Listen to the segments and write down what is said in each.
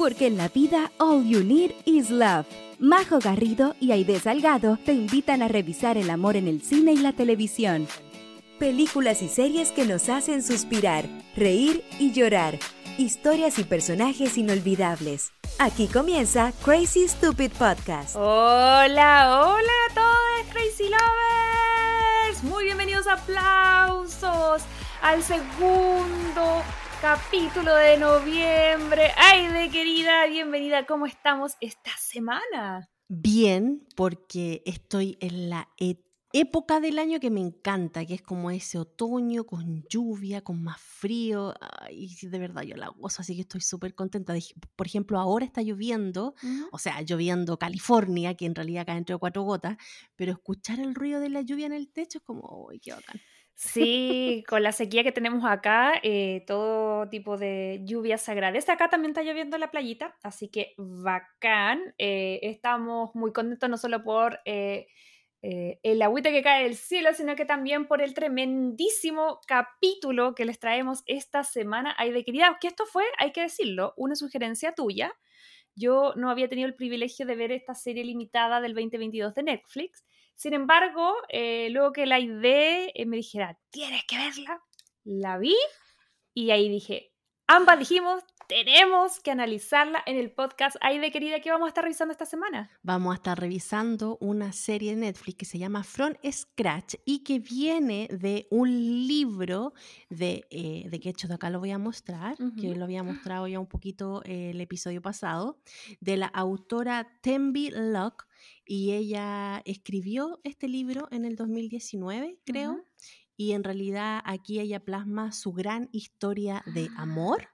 porque en la vida all you need is love. Majo Garrido y Aide Salgado te invitan a revisar el amor en el cine y la televisión. Películas y series que nos hacen suspirar, reír y llorar. Historias y personajes inolvidables. Aquí comienza Crazy Stupid Podcast. Hola, hola a todos, Crazy Lovers. Muy bienvenidos, aplausos al segundo capítulo de noviembre. Ay, de querida, bienvenida. ¿Cómo estamos esta semana? Bien, porque estoy en la época del año que me encanta, que es como ese otoño con lluvia, con más frío. Y de verdad yo la gozo, así que estoy súper contenta. Por ejemplo, ahora está lloviendo, o sea, lloviendo California, que en realidad cae entre cuatro gotas, pero escuchar el ruido de la lluvia en el techo es como, uy, qué bacán. Sí, con la sequía que tenemos acá, eh, todo tipo de lluvia se agradece. Acá también está lloviendo en la playita, así que bacán. Eh, estamos muy contentos no solo por eh, el agüita que cae del cielo, sino que también por el tremendísimo capítulo que les traemos esta semana. Ay, de querida, que esto fue, hay que decirlo, una sugerencia tuya. Yo no había tenido el privilegio de ver esta serie limitada del 2022 de Netflix. Sin embargo, eh, luego que la idea eh, me dijera, tienes que verla, la vi y ahí dije, ambas dijimos, tenemos que analizarla en el podcast Ay de querida que vamos a estar revisando esta semana. Vamos a estar revisando una serie de Netflix que se llama From Scratch y que viene de un libro de, eh, de que hecho de acá lo voy a mostrar, que lo había mostrado ya un poquito el episodio pasado, de la autora Tembi Locke y ella escribió este libro en el 2019, creo, y en realidad aquí ella plasma su gran historia de amor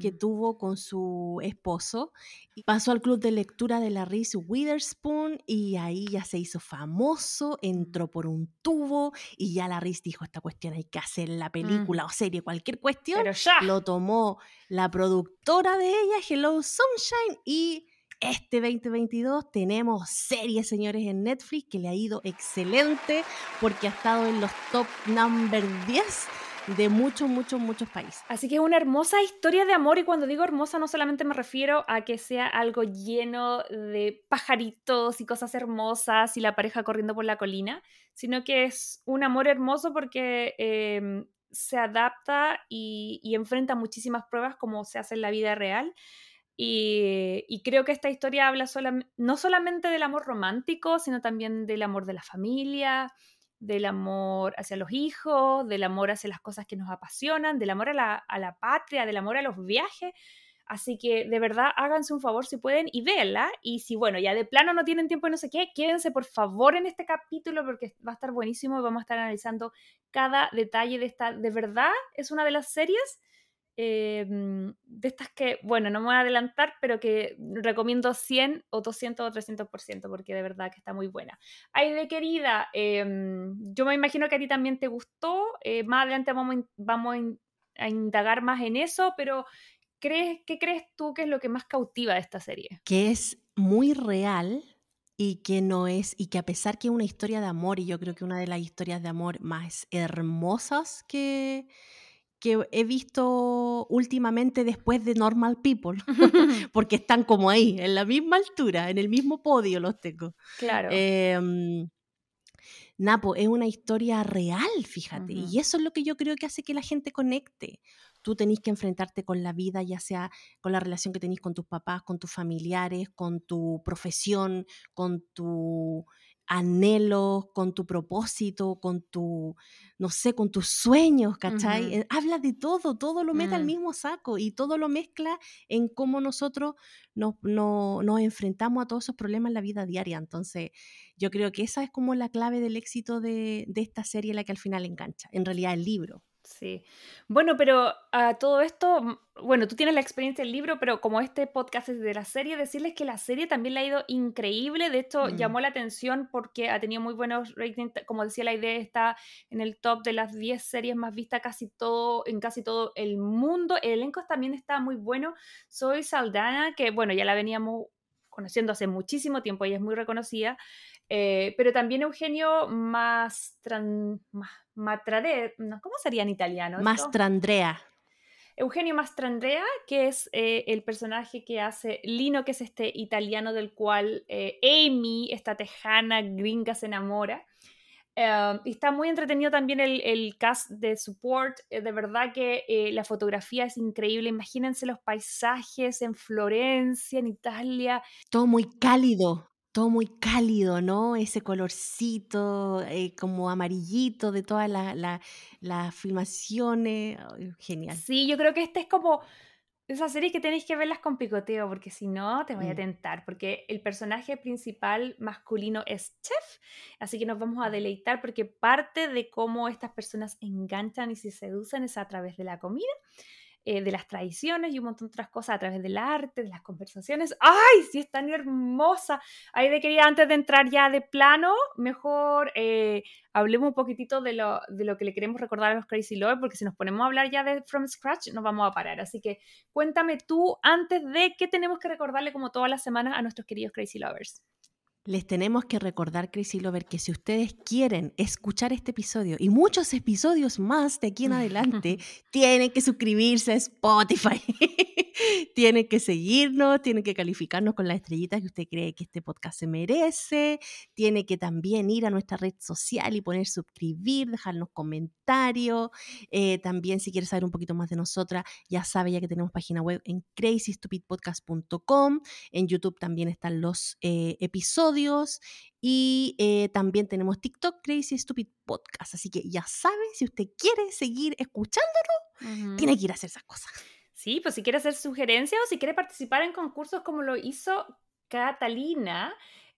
que tuvo con su esposo. Y pasó al club de lectura de la Reese Witherspoon y ahí ya se hizo famoso, entró por un tubo y ya la Reese dijo, esta cuestión hay que hacer la película o serie, cualquier cuestión. Lo tomó la productora de ella, Hello Sunshine, y este 2022 tenemos series, señores, en Netflix que le ha ido excelente porque ha estado en los top number 10 de muchos, muchos, muchos países. Así que es una hermosa historia de amor y cuando digo hermosa no solamente me refiero a que sea algo lleno de pajaritos y cosas hermosas y la pareja corriendo por la colina, sino que es un amor hermoso porque em, se adapta y, y enfrenta muchísimas pruebas como se hace en la vida real. Y, creo que esta historia habla no solamente del amor romántico, sino también del amor de la familia, del amor hacia los hijos, del amor hacia las cosas que nos apasionan, del amor a la, patria, del amor a los viajes. Así que de verdad háganse un favor si pueden y véanla. Y si, bueno, ya de plano no tienen tiempo y no sé qué, quédense por favor en este capítulo porque va a estar buenísimo y vamos a estar analizando cada detalle de esta. De verdad, es una de las series Em, de estas que, bueno, no me voy a adelantar, pero que recomiendo 100 o 200 o 300%, porque de verdad que está muy buena. Ay, de querida, em, yo me imagino que a ti también te gustó, eh, más adelante vamos, vamos a indagar más en eso, pero ¿crees, ¿qué crees tú que es lo que más cautiva de esta serie? Que es muy real y que no es, y que a pesar que es una historia de amor, y yo creo que una de las historias de amor más hermosas que que he visto últimamente después de Normal People, porque están como ahí, en la misma altura, en el mismo podio los tengo. Claro. Em, Napo, es una historia real, fíjate, y eso es lo que yo creo que hace que la gente conecte. Tú tenés que enfrentarte con la vida, ya sea con la relación que tenés con tus papás, con tus familiares, con tu profesión, con tu anhelos, con tu propósito, con tu, no sé, con tus sueños, ¿cachai? Eh, habla de todo, todo lo mete al mm. mismo saco y todo lo mezcla en cómo nosotros nos, nos enfrentamos a todos esos problemas en la vida diaria. Entonces, yo creo que esa es como la clave del éxito de, de esta serie, la que al final engancha, en realidad el libro. Sí. Bueno, pero a todo esto, mm, bueno, tú tienes la experiencia del libro, pero como este podcast es de la serie, decirles que la serie también le ha ido increíble. De hecho, mm. llamó la atención porque ha tenido muy buenos ratings. Como decía, la idea está en el top de las 10 series más vistas casi todo, en casi todo el mundo. El elenco también está muy bueno. Soy Saldana, que bueno, ya la veníamos conociendo hace muchísimo tiempo, ella es muy reconocida. Eh, pero también Eugenio más, ¿cómo sería en italiano? Mastrandrea. Eugenio Mastrandrea, que es eh, el personaje que hace Lino, que es este italiano del cual eh, Amy, esta tejana gringa, se enamora. Em, y está muy entretenido también el, el cast de support. Eh, de verdad que la fotografía es increíble. Imagínense los paisajes en Florencia, en Italia. Todo muy cálido todo muy cálido, ¿no? Ese colorcito eh, como amarillito de todas las filmaciones. genial. Sí, yo creo que este es como esa serie que tenéis que verlas con picoteo, porque si no te voy a tentar, porque el personaje principal masculino es Chef, así que nos vamos a deleitar porque parte de cómo estas personas enganchan y se seducen es a través de la comida. Eh, de las tradiciones y un montón de otras cosas a través del arte, de las conversaciones. ¡Ay, sí es tan hermosa! Ahí de quería, antes de entrar ya de plano, mejor eh, hablemos un poquitito de lo, de lo que le queremos recordar a los Crazy Lovers, porque si nos ponemos a hablar ya de From Scratch, nos vamos a parar. Así que cuéntame tú, antes de qué tenemos que recordarle como todas las semanas a nuestros queridos Crazy Lovers les tenemos que recordar, Crazy Lover, que si ustedes quieren escuchar este episodio y muchos episodios más de aquí en adelante, tienen que suscribirse a Spotify. tienen que seguirnos, tienen que calificarnos con las estrellitas que usted cree que este podcast se merece. Tiene que también ir a nuestra red social y poner suscribir, dejarnos comentarios. Eh, también si quiere saber un poquito más de nosotras, ya sabe ya que tenemos página web en crazystupidpodcast.com. En YouTube también están los eh, episodios y eh, también tenemos TikTok Crazy Stupid Podcast. Así que ya saben, si usted quiere seguir escuchándolo, tiene que ir a hacer esas cosas. Sí, pues si quiere hacer sugerencias o si quiere participar en concursos como lo hizo Catalina,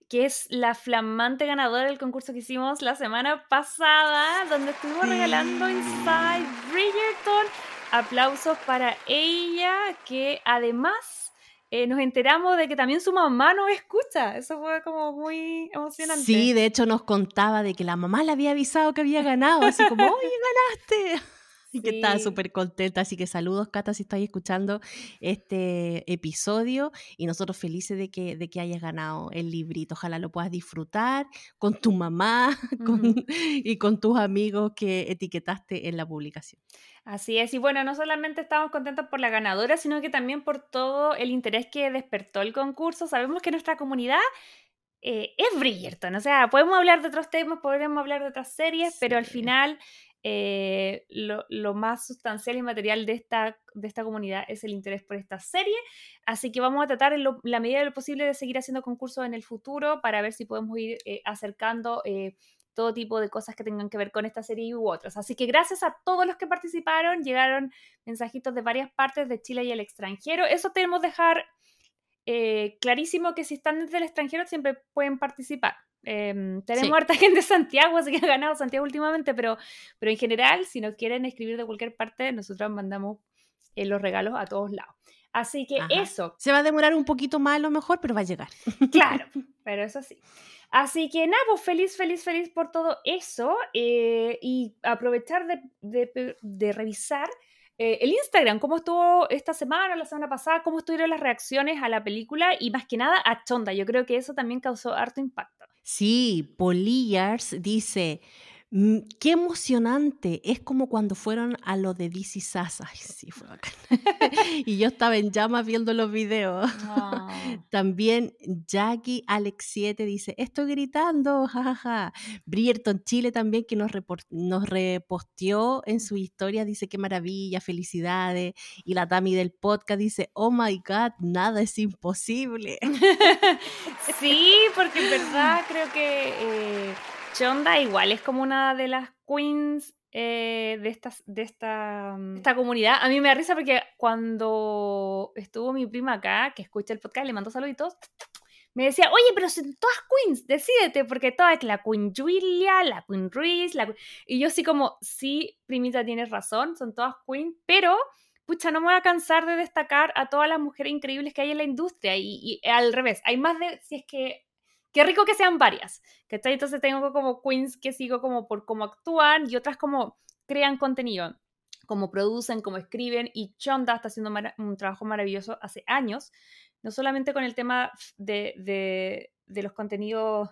que es la flamante ganadora del concurso que hicimos la semana pasada, donde estuvimos regalando Inside Bridgerton. Aplausos para ella, que además eh, nos enteramos de que también su mamá nos escucha. Eso fue como muy emocionante. Sí, de hecho nos contaba de que la mamá le había avisado que había ganado, así como, oye, ganaste. Y que estaba súper contenta. Así que saludos, Cata, si estáis escuchando este episodio. Y nosotros felices de que, de que hayas ganado el librito. Ojalá lo puedas disfrutar con tu mamá y con tus amigos que etiquetaste en la publicación. Así es, y bueno, no solamente estamos contentos por la ganadora, sino que también por todo el interés que despertó el concurso. Sabemos que nuestra comunidad eh, es Bridgerton, o sea, podemos hablar de otros temas, podemos hablar de otras series, pero al final eh, lo, más sustancial y material de esta, de esta comunidad es el interés por esta serie. Así que vamos a tratar en la medida de lo posible de seguir haciendo concursos en el futuro para ver si podemos ir eh, acercando todo tipo de cosas que tengan que ver con esta serie u otras. Así que gracias a todos los que participaron, llegaron mensajitos de varias partes de Chile y el extranjero. Eso tenemos que dejar eh, clarísimo que si están desde el extranjero siempre pueden participar. Em, tenemos harta gente de Santiago, así que ha ganado Santiago últimamente, pero, pero en general, si nos quieren escribir de cualquier parte, nosotros mandamos eh, los regalos a todos lados. Así que eso. Se va a demorar un poquito más a lo mejor, pero va a llegar. Claro, pero eso sí. Así que nada, pues feliz, feliz, feliz por todo eso eh, y aprovechar de, revisar eh, el Instagram, cómo estuvo esta semana, la semana pasada, cómo estuvieron las reacciones a la película y más que nada a Chonda. Yo creo que eso también causó harto impacto. Sí, Polillars dice, qué emocionante. Es como cuando fueron a lo de DC Sass. Ay, sí, fue bacán. y yo estaba en llamas viendo los videos. También Jackie Alex 7 dice, estoy gritando, jajaja. Brierton Chile también que nos, nos reposteó en su historia, dice, qué maravilla, felicidades. Y la Tami del podcast dice, oh my God, nada es imposible. sí, porque en verdad creo que... Eh, Chonda igual es como una de las queens eh, de, estas, de esta, mm, esta comunidad. A mí me da risa porque cuando estuvo mi prima acá, que escucha el podcast, le mandó saluditos, me decía, oye, pero son todas queens, decídete, porque toda es la Queen Julia, la Queen Ruiz, la Y yo sí como, sí, primita, tienes razón, son todas queens, pero, pucha, no me voy a cansar de destacar a todas las mujeres increíbles que hay en la industria. Y, y al revés, hay más de, si es que Qué rico que sean varias, ¿cachai? Entonces tengo como queens que sigo como por cómo actúan y otras como crean contenido, como producen, como escriben y Chonda está haciendo un trabajo maravilloso hace años, no solamente con el tema de, los contenidos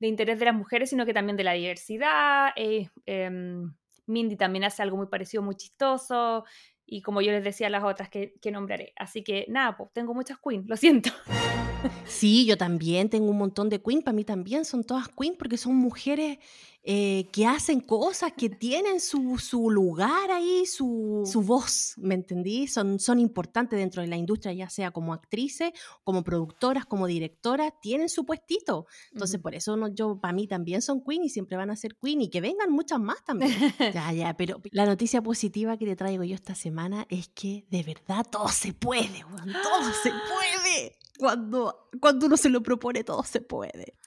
de interés de las mujeres, sino que también de la diversidad. Eh, em, Mindy también hace algo muy parecido, muy chistoso. y como yo les decía las otras que, que nombraré. Así que nada, pues tengo muchas queens, lo siento. Sí, yo también tengo un montón de queen. Para mí también son todas queen porque son mujeres eh, que hacen cosas, que tienen su, su lugar ahí, su, su, voz, ¿me entendí? Son, son importantes dentro de la industria, ya sea como actrices, como productoras, como directoras, tienen su puestito. Entonces, por eso no, yo, para mí también son queen y siempre van a ser queen y que vengan muchas más también. ya, ya, pero la noticia positiva que te traigo yo esta semana es que de verdad todo se puede, todo se puede. Cuando, cuando uno se lo propone, todo se puede.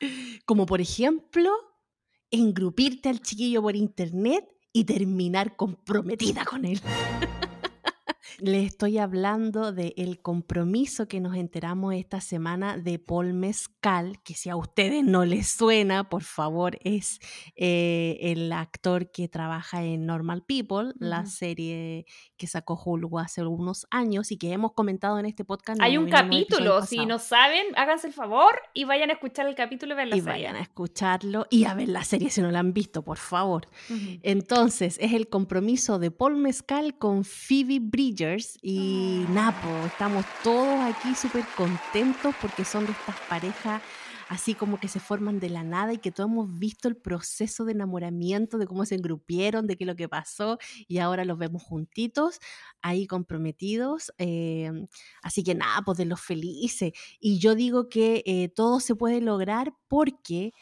Como por ejemplo, engrupirte al chiquillo por internet y terminar comprometida con él. Le estoy hablando del compromiso que nos enteramos esta semana de Paul Mezcal, que si a ustedes no les suena, por favor, es eh, el actor que trabaja en Normal People, la serie que sacó Hulu hace algunos años y que hemos comentado en este podcast. Hay un capítulo, si no saben, háganse el favor y vayan a escuchar el capítulo y ver la y serie. vayan a escucharlo y a ver la serie si no la han visto, por favor. Entonces, es el compromiso de Paul Mezcal con Phoebe Bridger y Napo. Estamos todos aquí súper contentos porque son de estas parejas así como que se forman de la nada y que todos hemos visto el proceso de enamoramiento, de cómo se engrupieron, de qué es lo que pasó y ahora los vemos juntitos, ahí comprometidos. Em, así que nada, pues de los felices. Y yo digo que eh, todo se puede lograr porque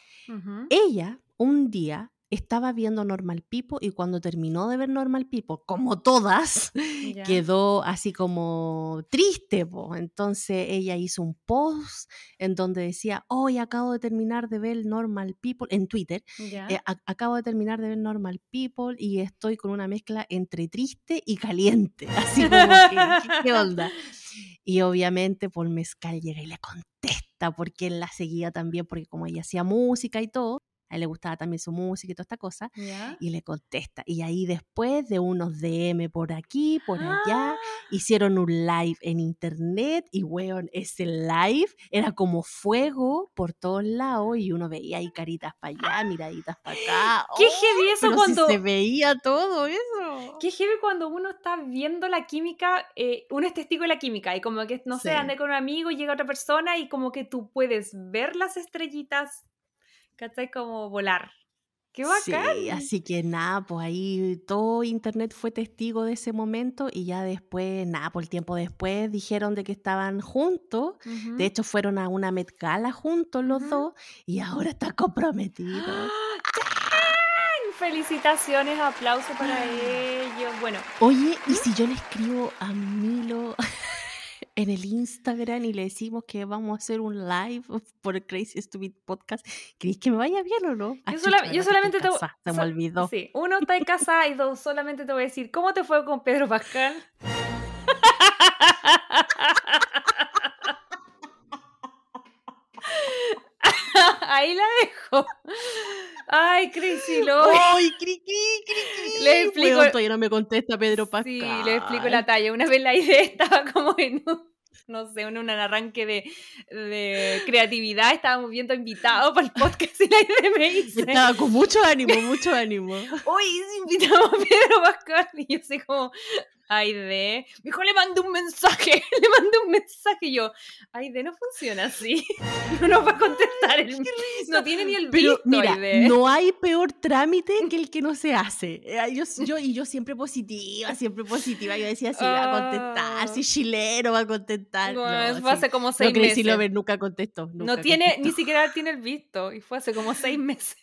ella un día estaba viendo Normal People y cuando terminó de ver Normal People, como todas, quedó así como triste. Entonces ella hizo un post en donde decía, hoy acabo de terminar de ver Normal People, en Twitter, eh, acabo de terminar de ver Normal People y estoy con una mezcla entre triste y caliente. Así como ¿qué, onda? Y obviamente Paul Mezcal llega y le contesta porque él la seguía también, porque como ella hacía música y todo, a él le gustaba también su música y toda esta cosa, y le contesta. Y ahí después de unos DM por aquí, por allá, ¡Ah! hicieron un live en internet y, weón, ese live era como fuego por todos lados y uno veía ahí caritas para allá, miraditas para acá. ¡Qué heavy eso cuando... se veía todo eso. Qué heavy cuando uno está viendo la química, eh, uno es testigo de la química y como que, no sé, ande con un amigo y llega otra persona y como que tú puedes ver las estrellitas ¿cachai? Como volar. ¡Qué bacán! Sí, así que nada, pues ahí todo internet fue testigo de ese momento y ya después, nada, por el tiempo después dijeron de que estaban juntos. De hecho, fueron a una Met Gala juntos los dos y ahora está comprometido. ¡Ah! Felicitaciones, aplauso para ellos. Bueno. Oye, ¿y si yo le escribo a Milo? En el Instagram y le decimos que vamos a hacer un live por el Crazy Stupid Podcast, ¿crees que me vaya bien o no? yo, solamente te voy Se me olvidó. Sí, uno está en casa y dos, solamente te voy a decir, ¿cómo te fue con Pedro Pascal? Ahí la dejo. Ay, Crazy Lord. Ay, cri, cri, Le explico. todavía no me contesta Pedro Pascal. Sí, le explico la talla. Una vez la idea estaba como en un, no sé, en un arranque de, de creatividad. Estábamos viendo invitados para el podcast y la idea me dice. Estaba con mucho ánimo, mucho ánimo. Hoy invitamos a Pedro Pascal. Y yo sé como, Aide, me dijo, le mandé un mensaje, le mandé un mensaje y yo, Aide, no funciona así, no nos va a contestar, el, no tiene ni el Pero mira, no hay peor trámite que el que no se hace. Eh, yo, yo, y yo siempre positiva, siempre positiva, yo decía, sí, va a contestar, si ah. chileno va a contestar. No, no fue hace como seis no meses. No nunca contestó. no tiene, ni siquiera tiene el visto, y fue hace como seis meses.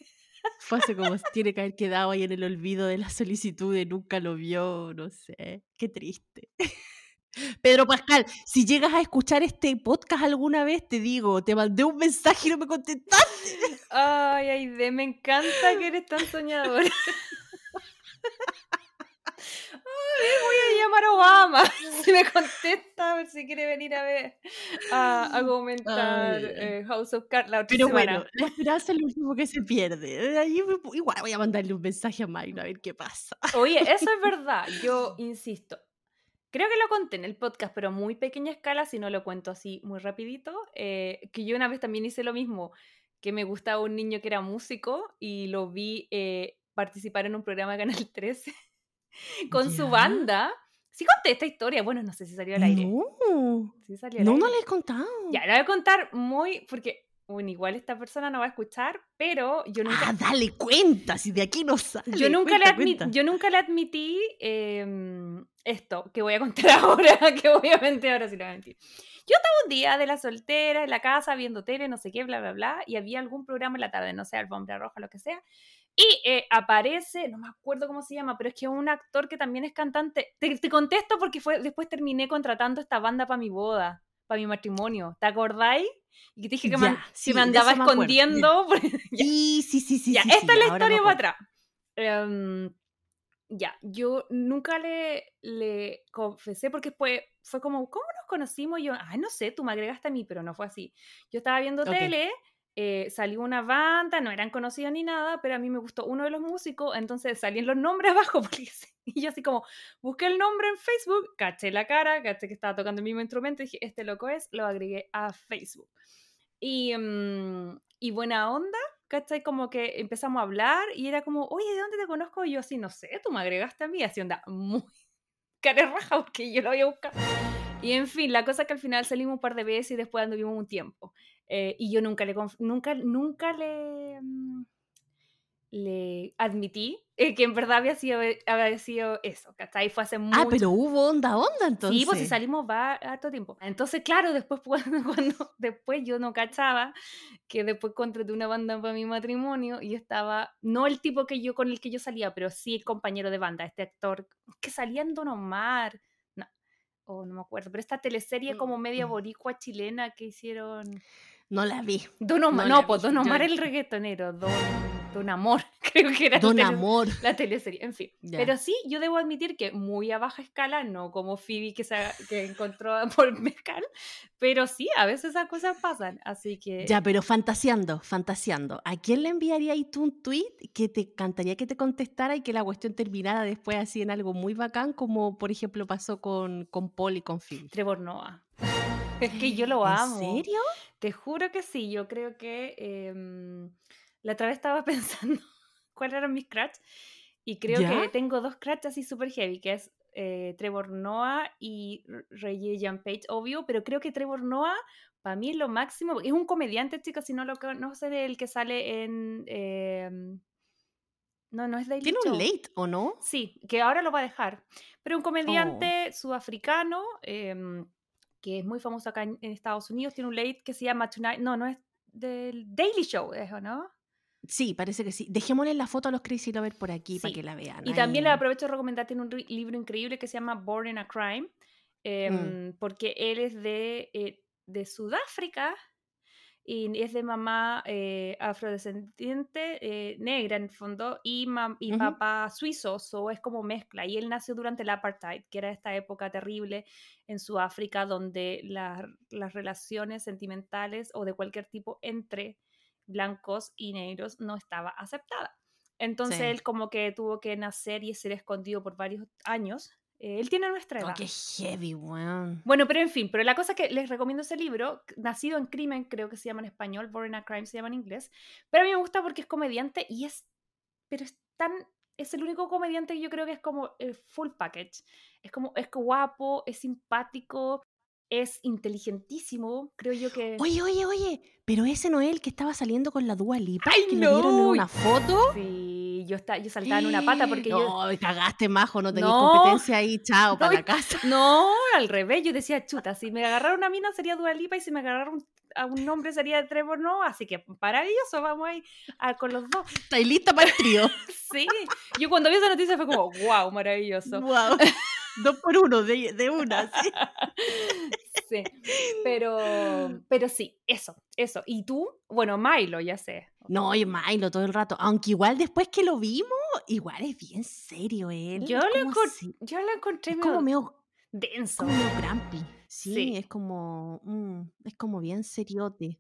Fue como tiene que haber quedado ahí en el olvido de la solicitud nunca lo vio, no sé. Qué triste. Pedro Pascal, si llegas a escuchar este podcast alguna vez, te digo, te mandé un mensaje y no me contestaste. Ay, ay, de, me encanta que eres tan soñador. voy a llamar a Obama. Si me contesta, a ver si quiere venir a ver a, a comentar eh, House of Cards la otra Pero bueno, la esperanza es lo último que se pierde. Ahí igual voy a mandarle un mensaje a Mayra a ver qué pasa. Oye, eso es verdad. Yo insisto. Creo que lo conté en el podcast, pero muy pequeña escala, si no lo cuento así muy rapidito. Eh, que yo una vez también hice lo mismo, que me gustaba un niño que era músico y lo vi eh, participar en un programa de Canal 13 con su banda Sí conté esta historia, bueno, no sé si salió al aire. No, Sí salió al no, aire. no le he contado. Ya, la voy a contar muy, porque, bueno, igual esta persona no va a escuchar, pero yo nunca... Ah, dale cuenta, si de aquí no sale. Yo nunca, le cuenta, admi- cuenta. yo nunca le admití em, esto que voy a contar ahora, que obviamente ahora sí lo voy a mentir. Yo estaba un día de la soltera en la casa viendo tele, no sé qué, bla, bla, bla, y había algún programa en la tarde, no sé, Alfombra Roja, lo que sea, y eh, aparece, no me acuerdo cómo se llama, pero es que un actor que también es cantante. Te, te contesto porque fue, después terminé contratando esta banda para mi boda, para mi matrimonio. ¿Te acordáis? Y te dije que, Ya, sí, me andaba eso me ya. escondiendo. Sí, sí, sí, sí. ya, sí, esta sí, es la historia para atrás. Em, ya, yo nunca le, le confesé porque fue, fue como, ¿cómo nos conocimos? Y yo, ay, no sé, tú me agregaste a mí, pero no fue así. Yo estaba viendo Ok. tele, eh, salió una banda, no eran conocidos ni nada, pero a mí me gustó uno de los músicos, entonces salían los nombres abajo, porque, y yo así como, busqué el nombre en Facebook, caché la cara, caché que estaba tocando el mismo instrumento, y dije, este loco es, lo agregué a Facebook. Y, mm, y buena onda, ¿cachai? Como que empezamos a hablar y era como, oye, ¿de dónde te conozco? Y yo así, no sé, tú me agregaste a mí, así onda, muy cara raja porque yo lo había buscado. Y en fin, la cosa es que al final salimos un par de veces y después anduvimos un tiempo. Eh, y yo nunca le, nunca, nunca le, mm, le admití eh, que en verdad había sido, había sido eso, ¿cachai? Fue hace mucho Ah, pero hubo onda, onda entonces. Sí, pues si salimos va harto tiempo. Entonces, claro, después cuando, cuando- después yo no cachaba que después contraté una banda para mi matrimonio y estaba, no el tipo que yo con el que yo salía, pero sí el compañero de banda, este actor que salía en Don Omar, no, o no me acuerdo, pero esta teleserie como media Mm. boricua chilena que hicieron No la vi. Don Omar, No no, la pues Don Omar el reggaetonero, Don, Don Amor, creo que era Don tele- Amor. la teleserie, en fin. Ya. Pero sí, yo debo admitir que muy a baja escala, no como Phoebe que, se, que encontró a Paul Mescal, pero sí, a veces esas cosas pasan, así que... Ya, pero fantaseando, fantaseando. ¿A quién le enviarías tú un tweet que te encantaría que te contestara y que la cuestión terminara después así en algo muy bacán, como por ejemplo pasó con, con Paul y con Phoebe? Trevor Noah. Es que yo lo ¿En amo. serio? Te juro que sí, yo creo que em, la otra vez estaba pensando cuáles eran mis crutch y creo ¿Ya? que tengo dos crutch así super heavy, que es eh, Trevor Noah y Reggie Jean Page, obvio, pero creo que Trevor Noah para mí es lo máximo, es un comediante, chicos, si no lo conocen, el que sale en... em, no, no es Daily ¿Tiene un Show. late o no? Sí, que ahora lo va a dejar. Pero un Oh. comediante sudafricano em, que es muy famoso acá en, en Estados Unidos, tiene un late que se llama Tonight. No, no es del Daily Show, ¿es o no? Sí, parece que sí. Dejémosle la foto a los Crazy Lovers por aquí para que la vean. Y también le ahí. aprovecho de recomendar, tiene un libro increíble que se llama Born in a Crime, em, porque él es de, eh, de Sudáfrica y es de mamá eh, afrodescendiente, eh, negra en el fondo, y, y Ujú. papá suizo, o es como mezcla. Y él nació durante el apartheid, que era esta época terrible en Sudáfrica donde la- las relaciones sentimentales o de cualquier tipo entre blancos y negros no estaba aceptada. Entonces Sí. él como que tuvo que nacer y ser escondido por varios años. Eh, él tiene nuestra Oh, edad. qué heavy, weón. Bueno, pero en fin, pero la cosa es que les recomiendo ese libro, Nacido en Crimen, creo que se llama en español, Born a Crime se llama en inglés, pero a mí me gusta porque es comediante y es, pero es tan, es el único comediante que yo creo que es como el full package, es como, es guapo, es simpático, es inteligentísimo, creo yo que... Oye, oye, oye, pero ese no es el que estaba saliendo con la Dua Lipa, ¡Ay, que lo vieron en no! una foto. Sí, yo, está, yo saltaba en una pata porque yo... No, cagaste, majo, no tenías No. competencia ahí, chao, para No, la casa. No, al revés, yo decía, chuta, si me agarraron una mina sería Dua Lipa y si me agarraron a un hombre sería Trevor Noah, así que maravilloso, vamos ahí a- con los dos. ¿Estáis lista para el trío? Sí, yo cuando vi esa noticia fue como, wow, maravilloso. wow. Dos por uno, de, de una, sí. Sí, pero, pero sí, eso, eso. ¿Y tú? Bueno, Milo, ya sé. No, oye, Milo todo el rato. Aunque igual después que lo vimos, igual es bien serio él. Yo lo, encon- yo lo encontré es medio como medio, denso. como medio grumpy. Sí, Sí. es como, mm, es como bien seriote.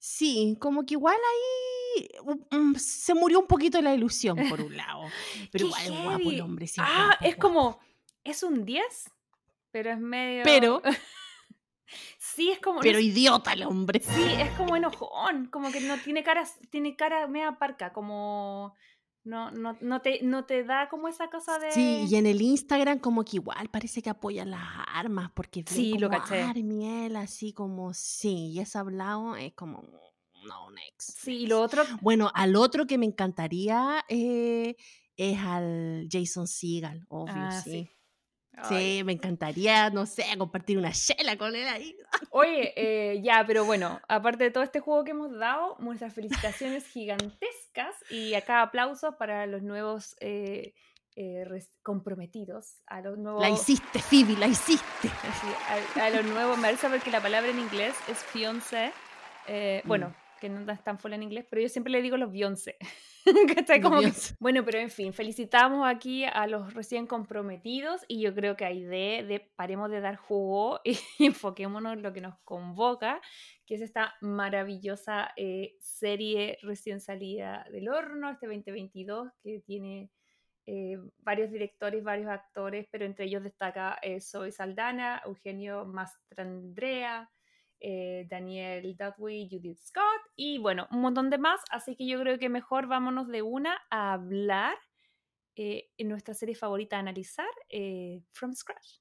Sí, como que igual ahí mm, se murió un poquito la ilusión por un lado. Pero ¡Qué igual es guapo el hombre. ah, es guapo. como, es un 10, pero es medio... Pero, sí, es como... pero idiota el hombre. Sí, es como enojón, como que no tiene cara, tiene cara media parca, como No, no, no, te, no te da como esa cosa de... Sí, y en el Instagram como que igual parece que apoya las armas, porque sí, como lo caché. Armiel, así como, sí, y ese hablado es como, no, next. Sí, y lo otro... Bueno, al otro que me encantaría eh, es al Jason Seagal, obvio, Ah, sí. sí. Sí, me encantaría, no sé, compartir una chela con él ahí. Oye, eh, ya, pero bueno, aparte de todo este juego que hemos dado, nuestras felicitaciones gigantescas y acá aplausos para los nuevos eh, eh, comprometidos, a los nuevos... La hiciste, Phoebe, la hiciste. Sí, a, a los nuevos, me parece porque la palabra en inglés es fiancé. eh, Bueno, que no es tan full en inglés, pero yo siempre le digo los Beyoncé. Como que- bueno, pero en fin, felicitamos aquí a los recién comprometidos y yo creo que hay de, de paremos de dar jugo y enfoquémonos en lo que nos convoca, que es esta maravillosa eh, serie recién salida del horno, este 2022, que tiene eh, varios directores, varios actores, pero entre ellos destaca eh, Zoe Saldana, Eugenio Mastrandrea, eh, Daniel Dudley, Judith Scott y bueno, un montón de más. Así que yo creo que mejor vámonos de una a hablar eh, en nuestra serie favorita a analizar, eh, From Scratch.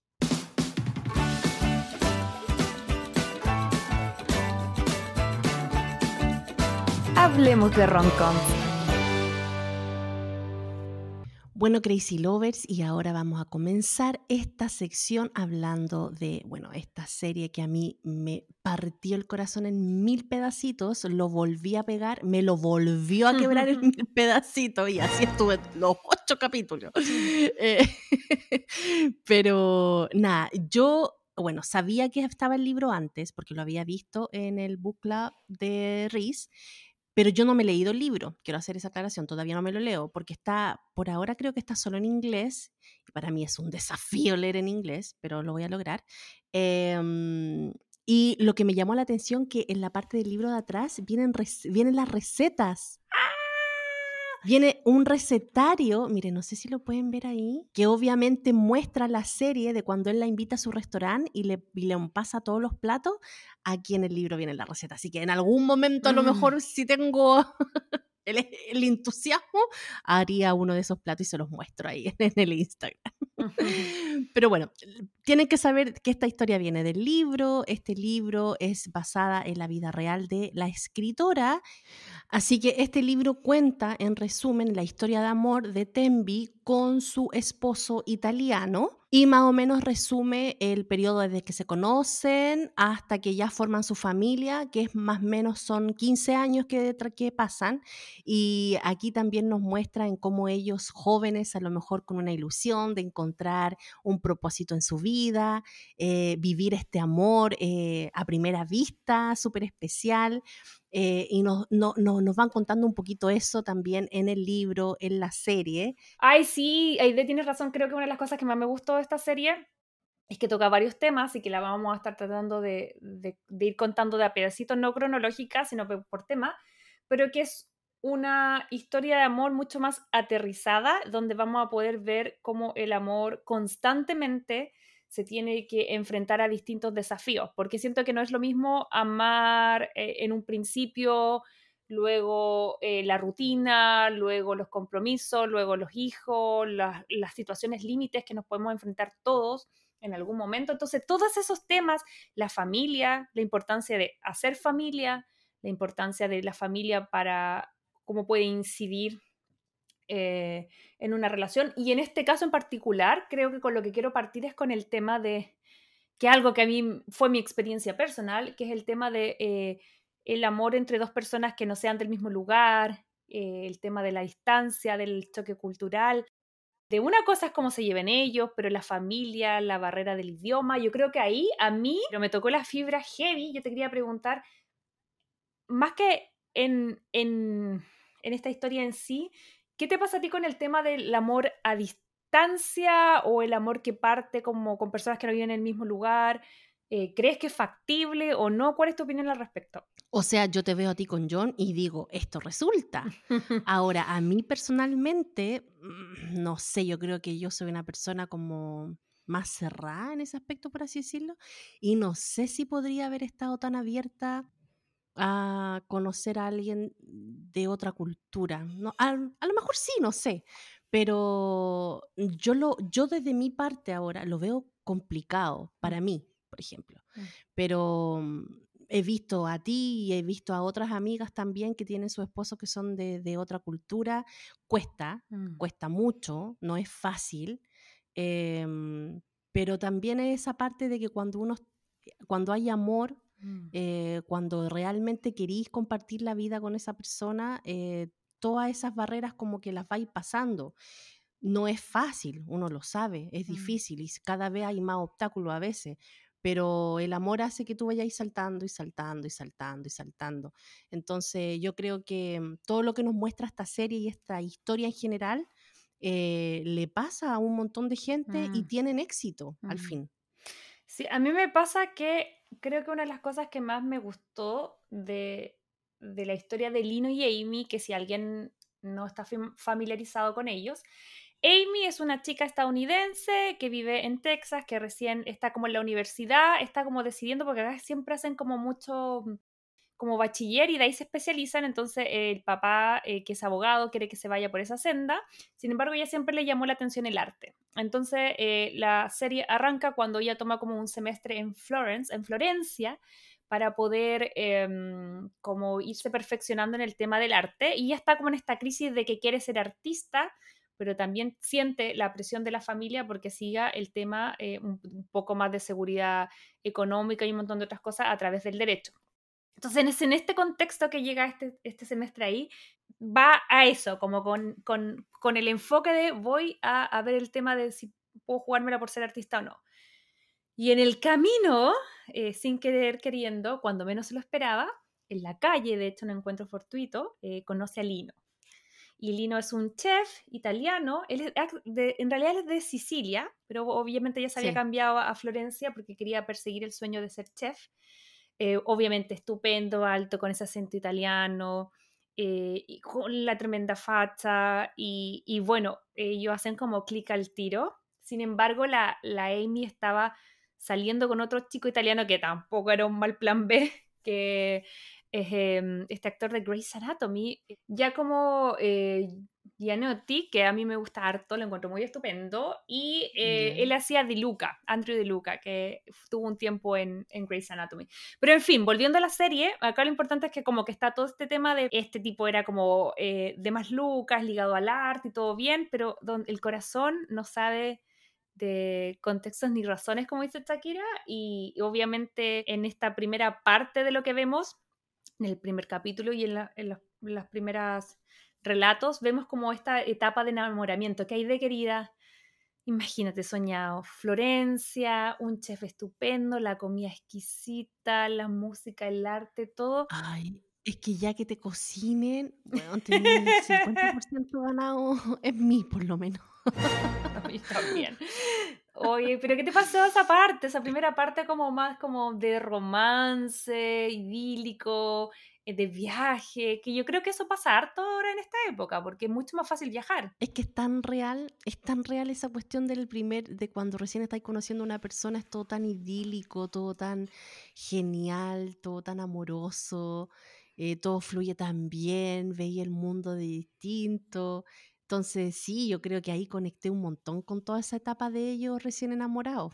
Hablemos de rom-coms. Bueno, Crazy Lovers, y ahora vamos a comenzar esta sección hablando de, bueno, esta serie que a mí me partió el corazón en mil pedacitos, lo volví a pegar, me lo volvió a quebrar en mil pedacitos y así estuve los ocho capítulos. Eh, pero nada, yo, bueno, sabía que estaba el libro antes porque lo había visto en el book club de Reese. Pero yo no me he leído el libro, quiero hacer esa aclaración, todavía no me lo leo, porque está, por ahora creo que está solo en inglés, y para mí es un desafío leer en inglés, pero lo voy a lograr. Em, y lo que me llamó la atención que en la parte del libro de atrás vienen, vienen las recetas. Viene un recetario, mire, no sé si lo pueden ver ahí, que obviamente muestra la serie de cuando él la invita a su restaurante y le, y le pasa todos los platos. Aquí en el libro viene la receta. Así que en algún momento, a lo Mm. mejor, si tengo el, el entusiasmo, haría uno de esos platos y se los muestro ahí en el Instagram. Pero bueno, tienen que saber que esta historia viene del libro. Este libro es basada en la vida real de la escritora. Así que este libro cuenta, en resumen, la historia de amor de Tembi con su esposo italiano y más o menos resume el periodo desde que se conocen hasta que ya forman su familia, que es más o menos son 15 años que, que pasan. Y aquí también nos muestra en cómo ellos jóvenes, a lo mejor con una ilusión de encontrar un propósito en su vida, eh, vivir este amor eh, a primera vista, súper especial. eh, y nos, no- no- nos van contando un poquito eso también en el libro, en la serie. Ay, sí, Aide tienes razón. Creo que una de las cosas que más me gustó de esta serie es que toca varios temas y que la vamos a estar tratando de, de- de ir contando de a pedacitos, no cronológica, sino por tema, pero que es una historia de amor mucho más aterrizada, donde vamos a poder ver cómo el amor constantemente se tiene que enfrentar a distintos desafíos, porque siento que no es lo mismo amar eh, en un principio, luego eh, la rutina, luego los compromisos, luego los hijos, las, las situaciones límites que nos podemos enfrentar todos en algún momento. Entonces, todos esos temas, la familia, la importancia de hacer familia, la importancia de la familia para cómo puede incidir eh, en una relación. Y en este caso en particular, creo que con lo que quiero partir es con el tema de, que algo que a mí fue mi experiencia personal, que es el tema de eh, el amor entre dos personas que no sean del mismo lugar, eh, el tema de la distancia, del choque cultural. De una cosa es cómo se lleven ellos, pero la familia, la barrera del idioma, yo creo que ahí a mí pero me tocó la fibra heavy. Yo te quería preguntar, más que en, en, en esta historia en sí, ¿qué te pasa a ti con el tema del amor a distancia o el amor que parte como con personas que no viven en el mismo lugar? Eh, ¿Crees que es factible o no? ¿Cuál es tu opinión al respecto? O sea, yo te veo a ti con John y digo, esto resulta. Ahora, a mí personalmente, mm, no sé, yo creo que yo soy una persona como más cerrada en ese aspecto, por así decirlo, y no sé si podría haber estado tan abierta. A conocer a alguien de otra cultura. No, a, lo mejor sí, no sé, pero yo, lo, yo desde mi parte ahora lo veo complicado mm. para mí, por ejemplo. Mm. Pero mm, he visto a ti y he visto a otras amigas también que tienen su esposo que son de, otra cultura. Cuesta, cuesta mucho, no es fácil. Em, pero también es esa parte de que cuando uno, cuando hay amor, Mm. Eh, cuando realmente queréis compartir la vida con esa persona, eh, todas esas barreras como que las vais pasando. No es fácil, uno lo sabe, es mm. difícil y cada vez hay más obstáculos a veces, pero el amor hace que tú vayáis saltando y saltando y saltando y saltando. Entonces yo creo que mm, todo lo que nos muestra esta serie y esta historia en general eh, le pasa a un montón de gente y tienen éxito al fin. Sí, a mí me pasa que creo que una de las cosas que más me gustó de, la historia de Lino y Amy, que si alguien no está familiarizado con ellos, Amy es una chica estadounidense que vive en Texas, que recién está como en la universidad, está como decidiendo, porque siempre hacen como mucho como bachiller y de ahí se especializan, entonces el papá, eh, que es abogado, quiere que se vaya por esa senda, sin embargo ella siempre le llamó la atención el arte. Entonces eh, la serie arranca cuando ella toma como un semestre en Florence, en Florencia, para poder em, como irse perfeccionando en el tema del arte y ella está como en esta crisis de que quiere ser artista, pero también siente la presión de la familia porque siga el tema eh, un, poco más de seguridad económica y un montón de otras cosas a través del derecho. Entonces, en este contexto que llega este, este semestre ahí, va a eso, como con, con, con el enfoque de voy a, a, ver el tema de si puedo jugármela por ser artista o no. Y en el camino, eh, sin querer queriendo, cuando menos se lo esperaba, en la calle, de hecho, un encuentro fortuito, eh, conoce a Lino. Y Lino es un chef italiano, él es de, en realidad es de Sicilia, pero obviamente ya se había cambiado a Florencia porque quería perseguir el sueño de ser chef. Eh, obviamente estupendo, alto, con ese acento italiano, eh, y con la tremenda facha, y, bueno, ellos hacen como clic al tiro. Sin embargo, la, la Amy estaba saliendo con otro chico italiano que tampoco era un mal plan B, que es em, este actor de Grey's Anatomy, ya como eh, Gianotti, que a mí me gusta harto, lo encuentro muy estupendo, y eh, él hacía de Luca, Andrew de Luca, que tuvo un tiempo en, en Grey's Anatomy. Pero en fin, volviendo a la serie, acá lo importante es que como que está todo este tema de este tipo era como eh, de más Lucas, ligado al arte y todo bien, pero donde el corazón no sabe de contextos ni razones, como dice Shakira, y, obviamente en esta primera parte de lo que vemos, en el primer capítulo y en, en las primeras relatos vemos como esta etapa de enamoramiento que hay de querida. Imagínate, soñado, Florencia, un chef estupendo, la comida exquisita, la música, el arte, todo. Ay, es que ya que te cocinen, bueno, el 50% ganado en mí, por lo menos. A mí también. Oye, pero ¿qué te pasó esa parte? Esa primera parte como más como de romance, idílico, eh, de viaje, que yo creo que eso pasa harto ahora en esta época, porque es mucho más fácil viajar. Es que es tan real, es tan real esa cuestión del primer, de cuando recién estáis conociendo a una persona, es todo tan idílico, todo tan genial, todo tan amoroso, eh, todo fluye tan bien, veía el mundo de distinto. Entonces, sí, yo creo que ahí conecté un montón con toda esa etapa de ellos recién enamorados.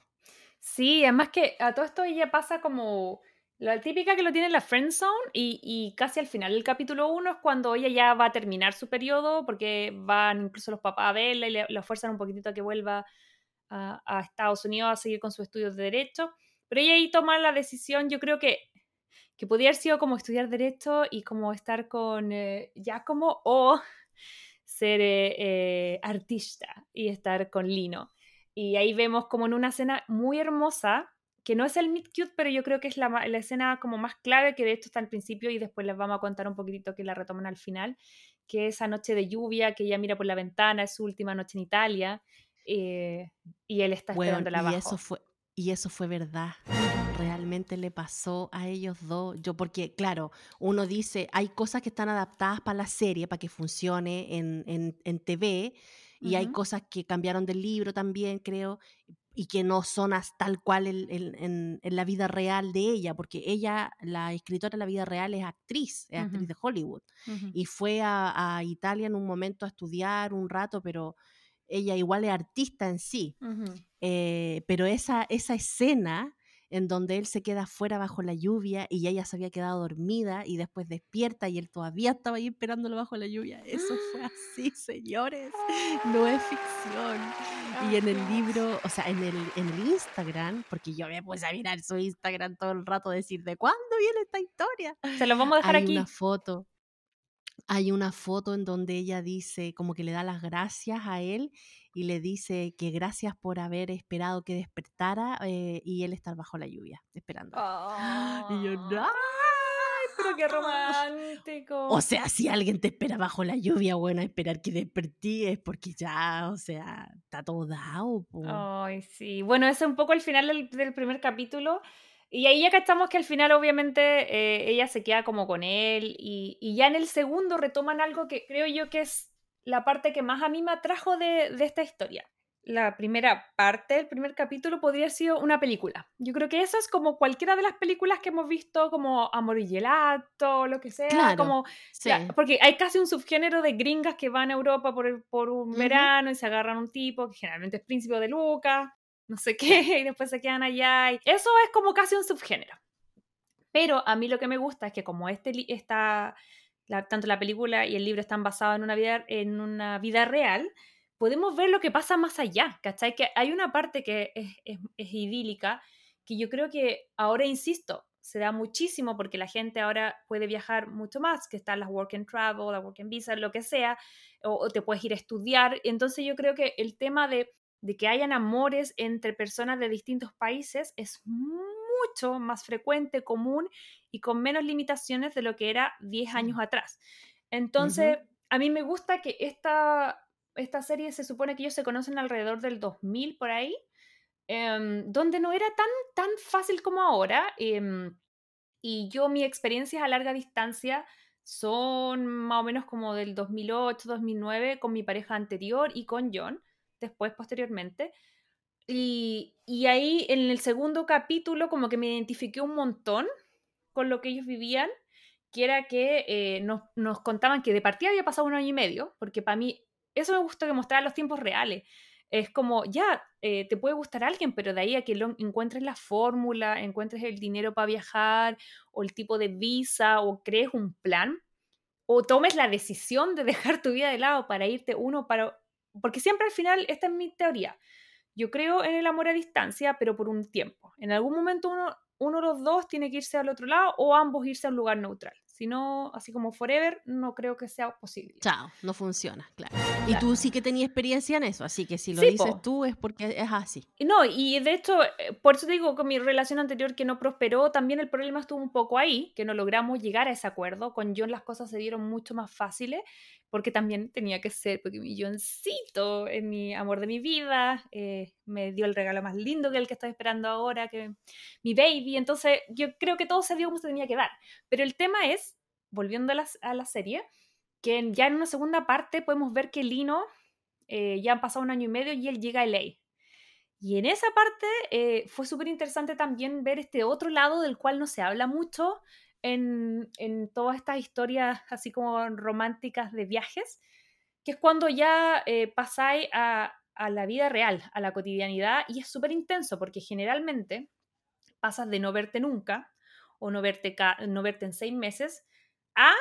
Sí, además que a todo esto ella pasa como la típica que lo tiene en la friend zone y, y, casi al final del capítulo 1 es cuando ella ya va a terminar su periodo porque van incluso los papás a verla y le fuerzan un poquitito a que vuelva a, a, Estados Unidos a seguir con sus estudios de derecho. Pero ella ahí toma la decisión, yo creo que, que podría haber sido como estudiar derecho y como estar con eh, Giacomo o ser eh, eh, artista y estar con Lino. Y ahí vemos como en una escena muy hermosa que no es el meet cute, pero yo creo que es la, la, escena como más clave, que de esto está al principio y después les vamos a contar un poquitito que la retoman al final, que esa noche de lluvia, que ella mira por la ventana, es su última noche en Italia, eh, y él está esperando la y Eso fue, y eso fue verdad. Realmente le pasó a ellos dos. Yo, porque, claro, uno dice, hay cosas que están adaptadas para la serie, para que funcione en, en, en TV, y hay cosas que cambiaron del libro también, creo, y que no son tal cual en, la vida real de ella, porque ella, la escritora en la vida real, es actriz, es actriz de Hollywood, y fue a, Italia en un momento a estudiar un rato, pero ella igual es artista en sí. Eh, pero esa, esa escena en donde él se queda fuera bajo la lluvia y ella se había quedado dormida y después despierta y él todavía estaba ahí esperándolo bajo la lluvia. Eso fue así, señores. No es ficción. Y en el libro, o sea, en el, en el Instagram, porque yo me puse a mirar su Instagram todo el rato, decir, ¿de cuándo viene esta historia? Se lo vamos a dejar Hay aquí. una foto hay una foto en donde ella dice, como que le da las gracias a él y le dice que gracias por haber esperado que despertara eh, y él estar bajo la lluvia, esperando. Y yo, ¡ay! Pero qué romántico. O sea, si alguien te espera bajo la lluvia, bueno, esperar que despertí es porque ya, o sea, está todo dado. Ay, sí. Bueno, ese es un poco el final del, del primer capítulo. Y ahí ya cachamos que al final obviamente eh, ella se queda como con él y, y, ya en el segundo retoman algo que creo yo que es la parte que más a mí me atrajo de, de esta historia. La primera parte, el primer capítulo podría haber sido una película. Yo creo que eso es como cualquiera de las películas que hemos visto como Amor y Gelato, lo que sea, claro, como sí. porque hay casi un subgénero de gringas que van a Europa por, por un verano y se agarran un tipo que generalmente es príncipe de Lucas no sé qué, y después se quedan allá. Y eso es como casi un subgénero. Pero a mí lo que me gusta es que como este está, la, tanto la película y el libro están basados en una, vida, en una vida real, podemos ver lo que pasa más allá, ¿cachai? Que hay una parte que es, es, idílica, que yo creo que ahora, insisto, se da muchísimo porque la gente ahora puede viajar mucho más, que están las work and travel, las work and visa, lo que sea, o, o te puedes ir a estudiar. Entonces yo creo que el tema de de que hayan amores entre personas de distintos países es mucho más frecuente, común y con menos limitaciones de lo que era 10 años atrás. Entonces, uh -huh. a mí me gusta que esta, esta serie se supone que ellos se conocen alrededor del 2000 por ahí, eh, donde no era tan, tan fácil como ahora. Eh, y yo, mi experiencias a larga distancia son más o menos como del 2008, 2009 con mi pareja anterior y con John después, posteriormente. Y, y, ahí en el segundo capítulo como que me identifiqué un montón con lo que ellos vivían, que era que eh, nos, nos, contaban que de partida había pasado un año y medio, porque para mí eso me gustó que mostrara los tiempos reales. Es como, ya, eh, te puede gustar alguien, pero de ahí a que lo, encuentres la fórmula, encuentres el dinero para viajar, o el tipo de visa, o crees un plan, o tomes la decisión de dejar tu vida de lado para irte uno para porque siempre al final, esta es mi teoría, yo creo en el amor a distancia, pero por un tiempo. En algún momento uno, uno de los dos tiene que irse al otro lado o ambos irse a un lugar neutral. Si no, así como forever, no creo que sea posible. Chao, no funciona, claro. claro. Y tú sí que tenías experiencia en eso, así que si lo sí, dices po. tú es porque es así. No, y de hecho, eh, por eso digo, con mi relación anterior que no prosperó, también el problema estuvo un poco ahí, que no logramos llegar a ese acuerdo. Con John las cosas se dieron mucho más fáciles, porque también tenía que ser, porque mi Johncito es mi amor de mi vida, eh, me dio el regalo más lindo que el que estoy esperando ahora, que mi baby, entonces yo creo que todo se dio como se tenía que dar. Pero el tema es, volviendo a la, a la serie, que ya en una segunda parte podemos ver que Lino, eh, ya han pasado un año y medio y él llega a LA. Y en esa parte eh, fue súper interesante también ver este otro lado del cual no se habla mucho, en, en, todas estas historias así como románticas de viajes, que es cuando ya eh, pasáis a, a, la vida real, a la cotidianidad, y es súper intenso porque generalmente pasas de no verte nunca o no verte, no verte en seis meses a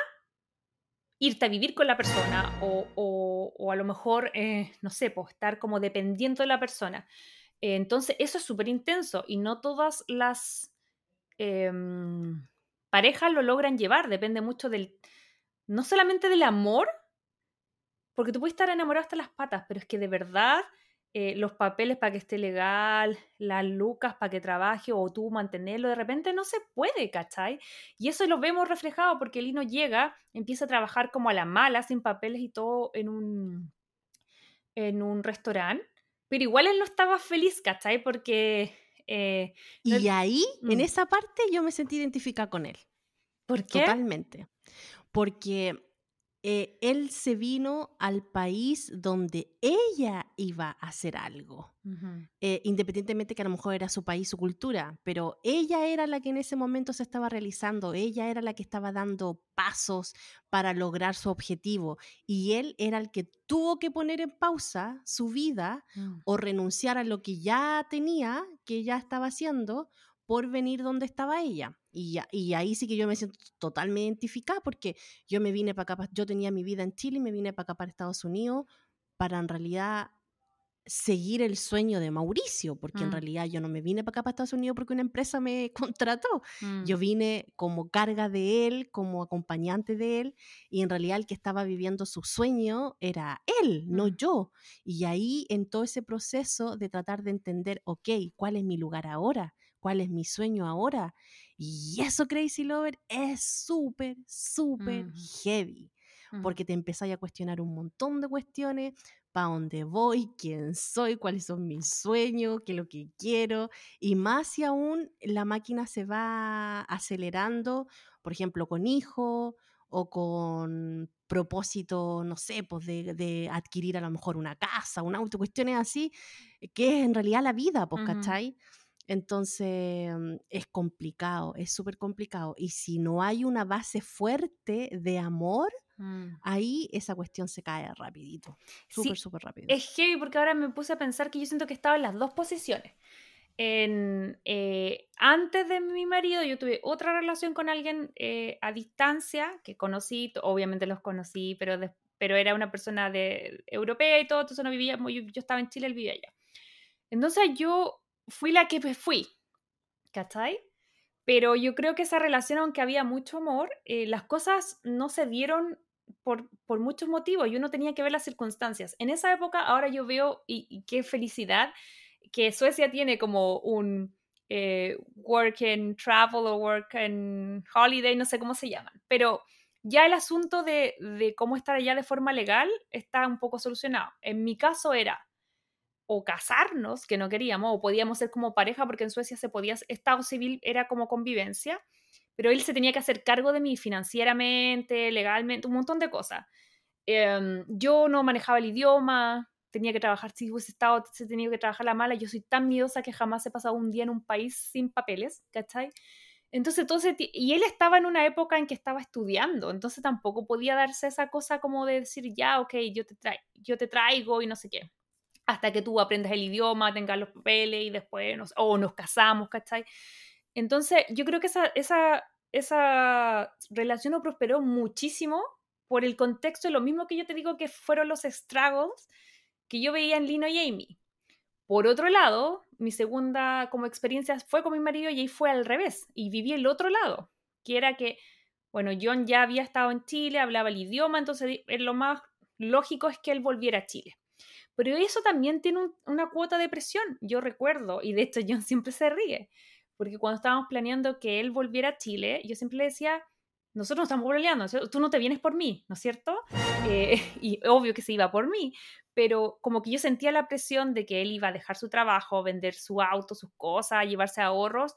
irte a vivir con la persona o, o, a lo mejor, eh, no sé, pues estar como dependiendo de la persona. Entonces, eso es súper intenso y no todas las... Eh, parejas lo logran llevar, depende mucho del, no solamente del amor, porque tú puedes estar enamorado hasta las patas, pero es que de verdad eh, los papeles para que esté legal, las lucas para que trabaje o tú mantenerlo, de repente no se puede, ¿cachai? Y eso lo vemos reflejado porque Lino llega, empieza a trabajar como a la mala, sin papeles y todo en un, en un restaurante, pero igual él no estaba feliz, ¿cachai? Porque... Eh, y ahí, mm. en esa parte, yo me sentí identificada con él. ¿Por qué? Totalmente. Porque eh, él se vino al país donde ella iba a hacer algo. Eh, independientemente que a lo mejor era su país, su cultura, pero ella era la que en ese momento se estaba realizando, ella era la que estaba dando pasos para lograr su objetivo y él era el que tuvo que poner en pausa su vida mm. o renunciar a lo que ya tenía, que ya estaba haciendo, por venir donde estaba ella. Y, y, ahí sí que yo me siento totalmente identificada porque yo me vine para acá, yo tenía mi vida en Chile y me vine para acá, para Estados Unidos, para en realidad seguir el sueño de Mauricio, porque en mm. realidad yo no me vine para acá, para Estados Unidos, porque una empresa me contrató. Yo mm. vine como carga de él, como acompañante de él, y en realidad el que estaba viviendo su sueño era él, no mm. yo. Y ahí en todo ese proceso de tratar de entender, ok, ¿cuál es mi lugar ahora? ¿Cuál es mi sueño ahora? Y eso, Crazy Lover, es súper, súper heavy, porque te empezáis a cuestionar un montón de cuestiones, para dónde voy, quién soy, cuáles son mis sueños, qué es lo que quiero. Y más si aún la máquina se va acelerando, por ejemplo, con hijos o con propósito, no sé, pues de, adquirir a lo mejor una casa, un auto, cuestiones así, que es en realidad la vida, pues, ¿cachai? Entonces mm, es complicado, es súper complicado. Y si no hay una base fuerte de amor, mm. ahí esa cuestión se cae rapidito. Súper, súper rápido. Es heavy porque ahora me puse a pensar que yo siento que estaba en las dos posiciones. En, eh, antes de mi marido yo tuve otra relación con alguien eh, a distancia que conocí, obviamente los conocí, pero, pero era una persona de, europea y todo, entonces no vivía, yo, yo estaba en Chile, él vivía allá. Entonces yo fui la que fui, ¿cachai? Pero yo creo que esa relación, aunque había mucho amor, eh, las cosas no se dieron por, por, muchos motivos y uno tenía que ver las circunstancias. En esa época, ahora yo veo, y, qué felicidad, que Suecia tiene como un eh, work and travel o work and holiday, no sé cómo se llaman, pero ya el asunto de, de cómo estar allá de forma legal está un poco solucionado. En mi caso era, o casarnos, que no queríamos, o podíamos ser como pareja, porque en Suecia se podía, Estado civil era como convivencia, pero él se tenía que hacer cargo de mí financieramente, legalmente, un montón de cosas. Em, yo no manejaba el idioma, tenía que trabajar, si hubiese estado, se tenía que trabajar la mala, yo soy tan miedosa que jamás he pasado un día en un país sin papeles, ¿cachai? Entonces, entonces, y él estaba en una época en que estaba estudiando, entonces tampoco podía darse esa cosa como de decir, ya, ok, yo te, yo te traigo y no sé qué hasta que tú aprendas el idioma, tengas los papeles y después nos, o nos casamos, ¿cachai? Entonces, yo creo que esa, esa, esa relación no prosperó muchísimo por el contexto, lo mismo que yo te digo que fueron los estragos que yo veía en Lino y Amy. Por otro lado, mi segunda como experiencia fue con mi marido y ahí fue al revés, y viví el otro lado, que era que, bueno, John ya había estado en Chile, hablaba el idioma, entonces lo más lógico es que él volviera a Chile. Pero eso también tiene una cuota de presión. Yo recuerdo, y de hecho John siempre se ríe, porque cuando estábamos planeando que él volviera a Chile, yo siempre le decía, nosotros no estamos peleando, tú no te vienes por mí, ¿no es cierto? Eh, y obvio que se iba por mí, pero como que yo sentía la presión de que él iba a dejar su trabajo, vender su auto, sus cosas, llevarse ahorros,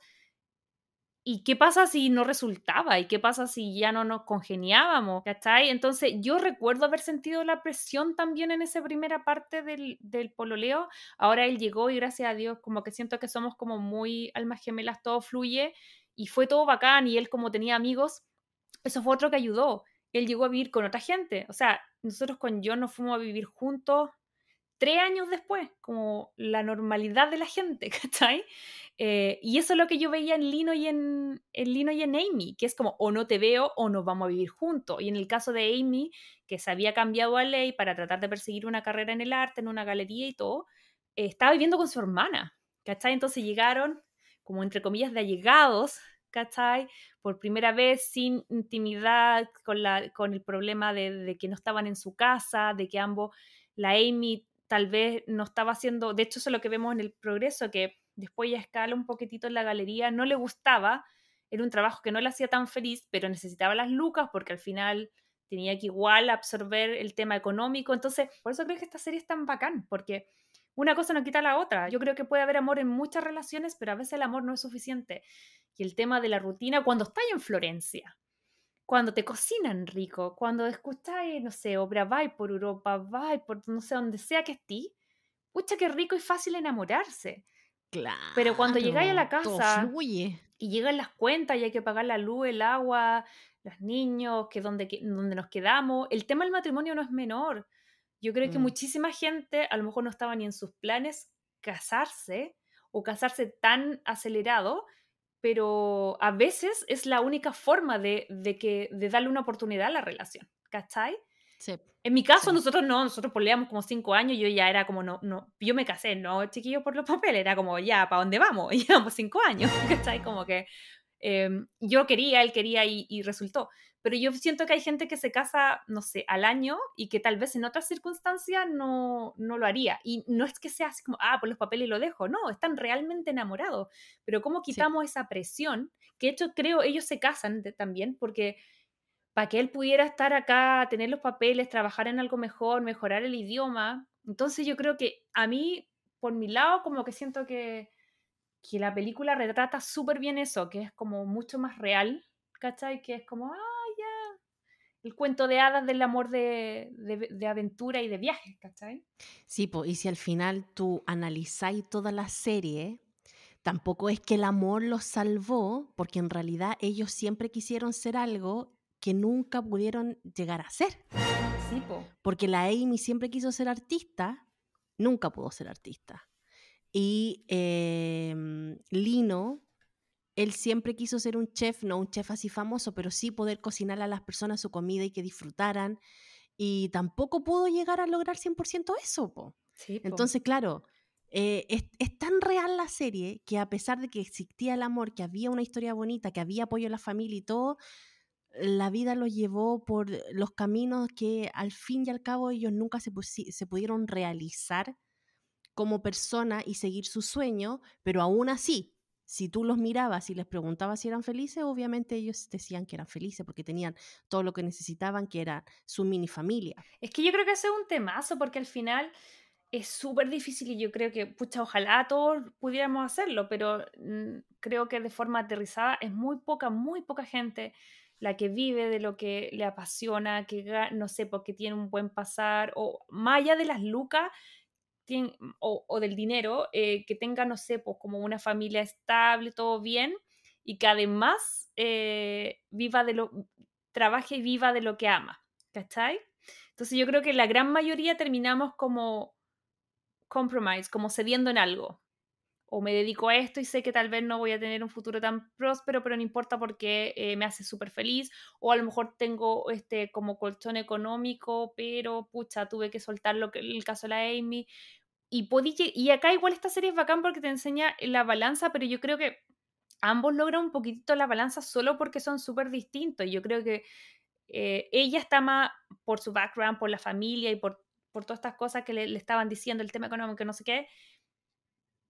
¿Y qué pasa si no resultaba? ¿Y qué pasa si ya no nos congeniábamos? ¿Cachai? Entonces yo recuerdo haber sentido la presión también en esa primera parte del, del pololeo. Ahora él llegó y gracias a Dios como que siento que somos como muy almas gemelas, todo fluye y fue todo bacán y él como tenía amigos, eso fue otro que ayudó. Él llegó a vivir con otra gente. O sea, nosotros con John nos fuimos a vivir juntos tres años después, como la normalidad de la gente, ¿cachai? Eh, y eso es lo que yo veía en Lino y en, Lino y en Amy, que es como o no te veo o nos vamos a vivir juntos. Y en el caso de Amy, que se había cambiado a ley para tratar de perseguir una carrera en el arte, en una galería y todo, eh, estaba viviendo con su hermana, ¿cachai? Entonces llegaron como entre comillas de allegados, ¿cachai? Por primera vez sin intimidad, con, la, con el problema de que no estaban en su casa, de que ambos, la Amy tal vez no estaba haciendo, de hecho eso es lo que vemos en el progreso, que después ya escala un poquitito en la galería, no le gustaba, era un trabajo que no le hacía tan feliz, pero necesitaba las lucas porque al final tenía que igual absorber el tema económico, entonces por eso creo que esta serie es tan bacán, porque una cosa no quita la otra, yo creo que puede haber amor en muchas relaciones, pero a veces el amor no es suficiente, y el tema de la rutina cuando está en Florencia, cuando te cocinan rico, cuando escucháis, no sé, obra vais por Europa, vais por no sé, donde sea que estés, pucha, qué rico y fácil enamorarse. Claro. Pero cuando llegáis a la casa y llegan las cuentas y hay que pagar la luz, el agua, los niños, que donde, que- donde nos quedamos, el tema del matrimonio no es menor. Yo creo que Mm. muchísima gente a lo mejor no estaba ni en sus planes casarse o casarse tan acelerado, pero a veces es la única forma de, de que, de darle una oportunidad a la relación, ¿cachai? Sí. En mi caso, Sí. nosotros no, nosotros poleamos como cinco años, yo ya era como, no, no, yo me casé, no, chiquillo, por los papeles, era como, ya, ¿para dónde vamos? Y llevamos cinco años, ¿cachai? Como que em, yo quería, él quería y, y resultó. Pero yo siento que hay gente que se casa, no sé, al año y que tal vez en otras circunstancias no, no lo haría. Y no es que sea así como, ah, por los papeles lo dejo, no, están realmente enamorados. Pero ¿cómo Sí. quitamos esa presión? Que de hecho creo ellos se casan de- también porque para que él pudiera estar acá, tener los papeles, trabajar en algo mejor, mejorar el idioma. Entonces yo creo que a mí, por mi lado, como que siento que, que la película retrata súper bien eso, que es como mucho más real, ¿cachai? Que es como, ah, el cuento de hadas del amor de, de, de aventura y de viajes, ¿cachai? Sí, po, y si al final tú analizáis toda la serie, tampoco es que el amor los salvó, porque en realidad ellos siempre quisieron ser algo que nunca pudieron llegar a ser. Sí, po. Porque la Amy siempre quiso ser artista, nunca pudo ser artista. Y em, Lino, él siempre quiso ser un chef, no un chef así famoso, pero sí poder cocinar a las personas su comida y que disfrutaran. Y tampoco pudo llegar a lograr 100% eso, po. Sí, po. Entonces, claro, eh, es, es tan real la serie que a pesar de que existía el amor, que había una historia bonita, que había apoyo en la familia y todo, la vida los llevó por los caminos que al fin y al cabo ellos nunca se, se pudieron realizar como persona y seguir su sueño, pero aún así, si tú los mirabas y les preguntabas si eran felices, obviamente ellos decían que eran felices porque tenían todo lo que necesitaban, que era su mini familia. Es que yo creo que ese es un temazo porque al final es súper difícil y yo creo que, pucha, ojalá todos pudiéramos hacerlo, pero mm, creo que de forma aterrizada es muy poca, muy poca gente la que vive de lo que le apasiona, que no sé, porque tiene un buen pasar, o más allá de las lucas o del dinero, eh, que tenga, no sé, pues como una familia estable, todo bien, y que además eh, viva de lo, trabaje y viva de lo que ama, ¿cachai? Entonces yo creo que la gran mayoría terminamos como compromise, como cediendo en algo. O me dedico a esto y sé que tal vez no voy a tener un futuro tan próspero, pero no importa porque eh, me hace súper feliz. O a lo mejor tengo este como colchón económico, pero pucha, tuve que soltar lo que, el caso de la Amy. Y, podí y acá igual esta serie es bacán porque te enseña la balanza, pero yo creo que ambos logran un poquitito la balanza solo porque son súper distintos. Yo creo que eh, ella está más por su background, por la familia y por, por todas estas cosas que le, le estaban diciendo, el tema económico, no sé qué.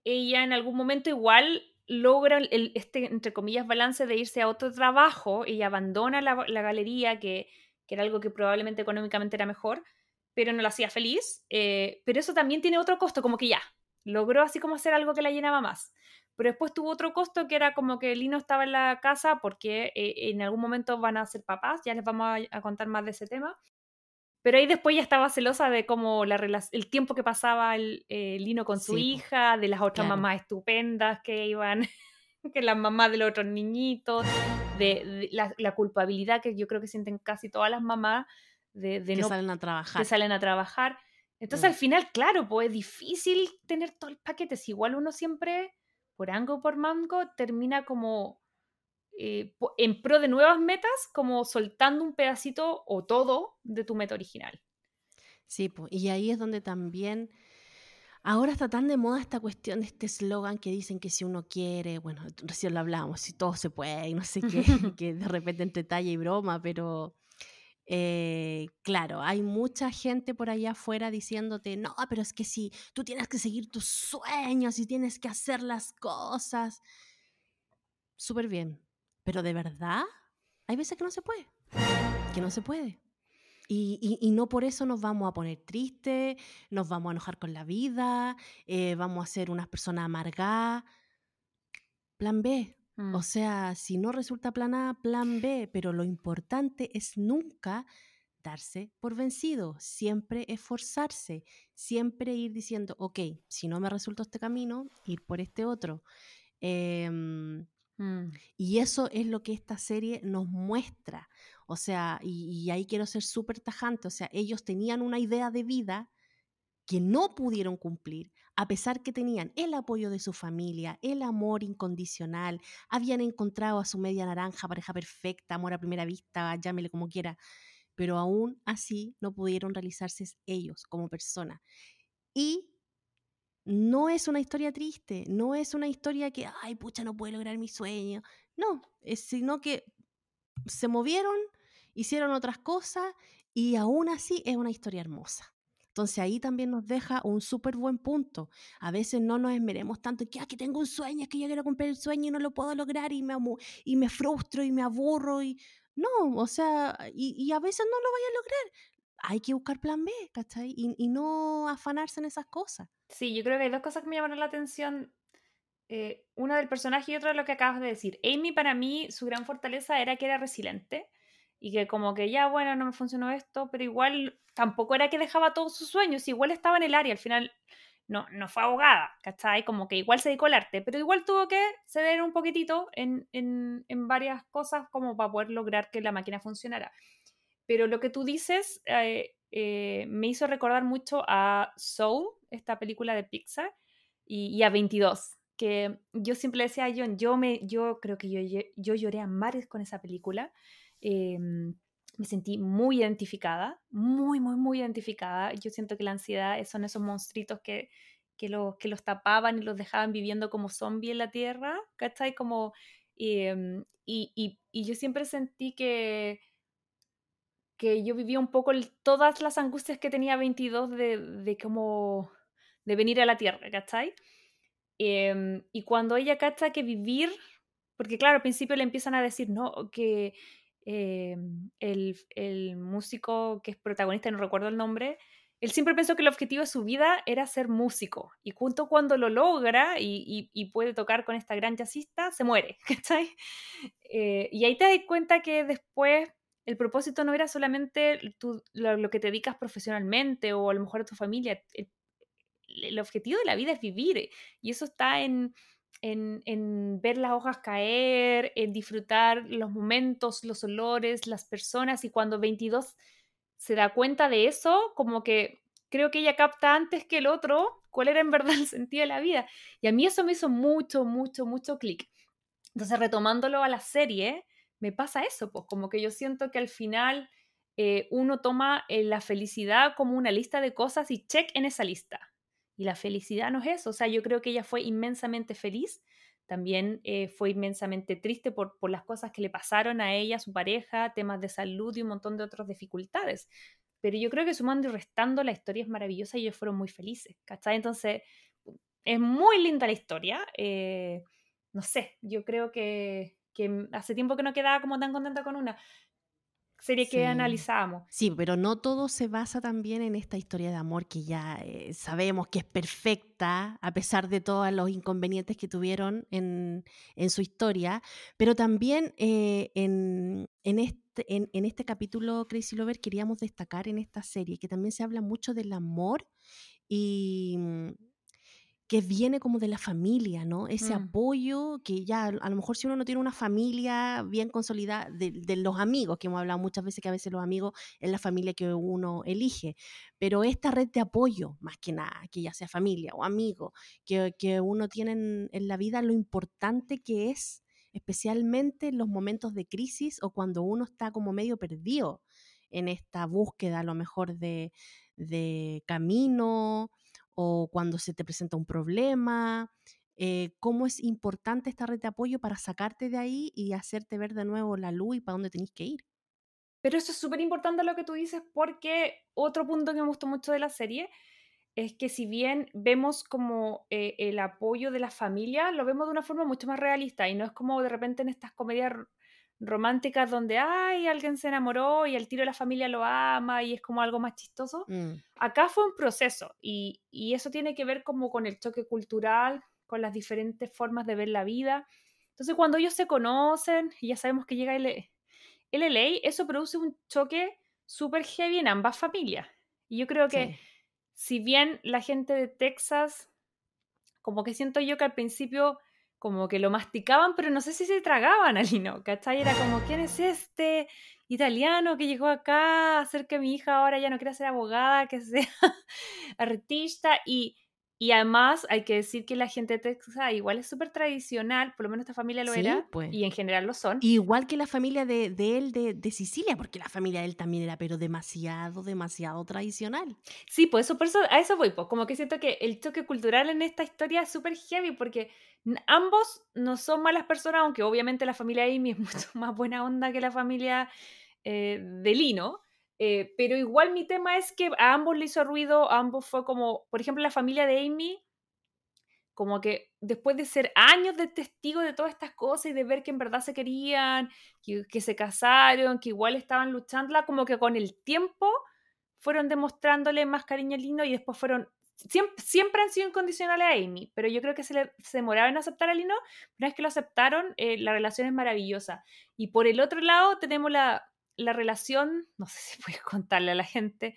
Ella en algún momento igual logra este, entre comillas, balance de irse a otro trabajo. Ella abandona la, galería, que, que era algo que probablemente económicamente era mejor, pero no la hacía feliz. eh, pero eso también tiene otro costo, como que ya, logró así como hacer algo que la llenaba más. Pero después tuvo otro costo que era como que Lino estaba en la casa porque eh, en algún momento van a ser papás, ya les vamos a contar más de ese tema. Pero ahí después ya estaba celosa de cómo la el tiempo que pasaba el, eh, Lino con su Sí, hija, de las otras Claro. mamás estupendas que iban, que las mamás de los otros niñitos, de, de la, la culpabilidad que yo creo que sienten casi todas las mamás de, de que no salen a que trabajar. salen a trabajar. Entonces Mm. al final, claro, pues es difícil tener todo el paquete. Si igual uno siempre, por ango o por mango, termina como eh, en pro de nuevas metas, como soltando un pedacito o todo de tu meta original. Sí, y ahí es donde también ahora está tan de moda esta cuestión de este eslogan que dicen que si uno quiere, bueno, recién lo hablábamos, si todo se puede y no sé qué, que de repente entre talla y broma, pero eh, claro, hay mucha gente por allá afuera diciéndote, no, pero es que si tú tienes que seguir tus sueños y tienes que hacer las cosas, súper bien, pero de verdad, hay veces que no se puede, que no se puede. Y, y- y no por eso nos vamos a poner tristes, nos vamos a enojar con la vida, eh, vamos a ser unas personas amargadas. Plan B, Mm. O sea, si no resulta plan A, plan B, pero lo importante es nunca darse por vencido, siempre esforzarse, siempre ir diciendo, ok, si no me resulta este camino, ir por este otro. Em, mm. Y eso es lo que esta serie nos muestra. O sea, y, ahí quiero ser súper tajante, o sea, ellos tenían una idea de vida que no pudieron cumplir, a pesar que tenían el apoyo de su familia, el amor incondicional, habían encontrado a su media naranja, pareja perfecta, amor a primera vista, llámele como quiera, pero aún así no pudieron realizarse ellos como personas. Y no es una historia triste, no es una historia que, ay, pucha, no puedo lograr mi sueño. No, es, sino que se movieron, hicieron otras cosas y aún así es una historia hermosa. Entonces ahí también nos deja un súper buen punto. A veces no nos esmeremos tanto que, aquí tengo un sueño, es que yo quiero cumplir el sueño y no lo puedo lograr y me, y me frustro y me aburro. y No, o sea, y, a veces no lo vaya a lograr. Hay que buscar plan B, ¿cachai? Y, no afanarse en esas cosas. Sí, yo creo que hay dos cosas que me llamaron la atención. Eh, una del personaje y otra de lo que acabas de decir. Amy para mí, su gran fortaleza era que era resiliente y que como que ya, bueno, no me funcionó esto, pero igual tampoco era que dejaba todos sus sueños, igual estaba en el área, al final no, no fue abogada, ¿cachai? Como que igual se dedicó al arte, pero igual tuvo que ceder un poquitito en, en, en varias cosas como para poder lograr que la máquina funcionara. Pero lo que tú dices eh, eh, me hizo recordar mucho a Soul, esta película de Pixar, y, a 22, que yo siempre decía a John, yo, me, yo creo que yo, yo lloré a mares con esa película, Em, me sentí muy identificada, muy, muy, muy identificada. Yo siento que la ansiedad son esos monstruitos que, que, los, que los tapaban y los dejaban viviendo como zombies en la tierra, ¿cachai? Como, em, y, y, y, yo siempre sentí que, que yo vivía un poco todas las angustias que tenía 22 de, de como de venir a la tierra, ¿cachai? Em, y cuando ella cacha que vivir, porque claro, al principio le empiezan a decir, no, que Em, el, músico que es protagonista, no recuerdo el nombre, él siempre pensó que el objetivo de su vida era ser músico. Y junto cuando lo logra y, puede tocar con esta gran jazzista, se muere. Eh, y ahí te das cuenta que después el propósito no era solamente lo, que te dedicas profesionalmente o a lo mejor a tu familia. el objetivo de la vida es vivir. Y eso está en, en, ver las hojas caer, en disfrutar los momentos, los olores, las personas. Y cuando 22 se da cuenta de eso, como que creo que ella capta antes que el otro cuál era en verdad el sentido de la vida. Y a mí eso me hizo mucho, mucho, mucho clic. Entonces, retomándolo a la serie, me pasa eso, pues como que yo siento que al final eh, uno toma eh, la felicidad como una lista de cosas y check en esa lista. Y la felicidad no es eso. O sea, yo creo que ella fue inmensamente feliz. También eh, fue inmensamente triste por, por las cosas que le pasaron a ella, a su pareja, temas de salud y un montón de otras dificultades. Pero yo creo que sumando y restando, la historia es maravillosa y ellos fueron muy felices, ¿cachai? Entonces, es muy linda la historia. No sé, yo creo que, que hace tiempo que no quedaba como tan contenta con una serie que analizamos. Sí, pero no todo se basa también en esta historia de amor que ya eh, sabemos que es perfecta, a pesar de todos los inconvenientes que tuvieron en, su historia, pero también eh, en, este, en, en, este capítulo Crazy Lover queríamos destacar en esta serie que también se habla mucho del amor y que viene como de la familia, ¿no? Ese mm. apoyo que ya a lo mejor si uno no tiene una familia bien consolidada, de, los amigos, que hemos hablado muchas veces que a veces los amigos es la familia que uno elige, pero esta red de apoyo, más que nada, que ya sea familia o amigo, que, que uno tiene en, en la vida, lo importante que es, especialmente en los momentos de crisis o cuando uno está como medio perdido en esta búsqueda a lo mejor de, de camino, o cuando se te presenta un problema, eh, cómo es importante esta red de apoyo para sacarte de ahí y hacerte ver de nuevo la luz y para dónde tenés que ir. Pero eso es súper importante lo que tú dices porque otro punto que me gustó mucho de la serie es que si bien vemos como eh, el apoyo de la familia, lo vemos de una forma mucho más realista y no es como de repente en estas comedias románticas donde, ay, alguien se enamoró y el tiro de la familia lo ama y es como algo más chistoso. Mm. Acá fue un proceso y, y, eso tiene que ver como con el choque cultural, con las diferentes formas de ver la vida, Entonces, cuando ellos se conocen y ya sabemos que llega el, el LA, eso produce un choque súper heavy en ambas familias. Y yo creo que si bien la gente de Texas, como que siento yo que al principio como que lo masticaban, pero no sé si se tragaban al Lino, ¿cachai? Era como, ¿quién es este italiano que llegó acá a hacer que mi hija ahora ya no quiera ser abogada, que sea artista? Y y además hay que decir que la gente de Texas igual es súper tradicional, por lo menos esta familia lo era, pues. y en general lo son. Igual que la familia de, él de, de, Sicilia, porque la familia de él también era, pero demasiado, demasiado tradicional. Sí, pues eso, por eso, a eso voy, pues como que siento que el choque cultural en esta historia es súper heavy, porque ambos no son malas personas, aunque obviamente la familia de Amy es mucho más buena onda que la familia eh, de Lino. Eh, pero igual mi tema es que a ambos le hizo ruido, a ambos fue como, por ejemplo, la familia de Amy, como que después de ser años de testigo de todas estas cosas y de ver que en verdad se querían, que, se casaron, que igual estaban luchándola, como que con el tiempo fueron demostrándole más cariño lindo y después fueron, siempre, siempre han sido incondicionales a Amy, pero yo creo que se, le, se demoraron en aceptar a Lino, una vez que lo aceptaron, eh, la relación es maravillosa. Y por el otro lado tenemos la, la relación, no sé si puedes contarle a la gente,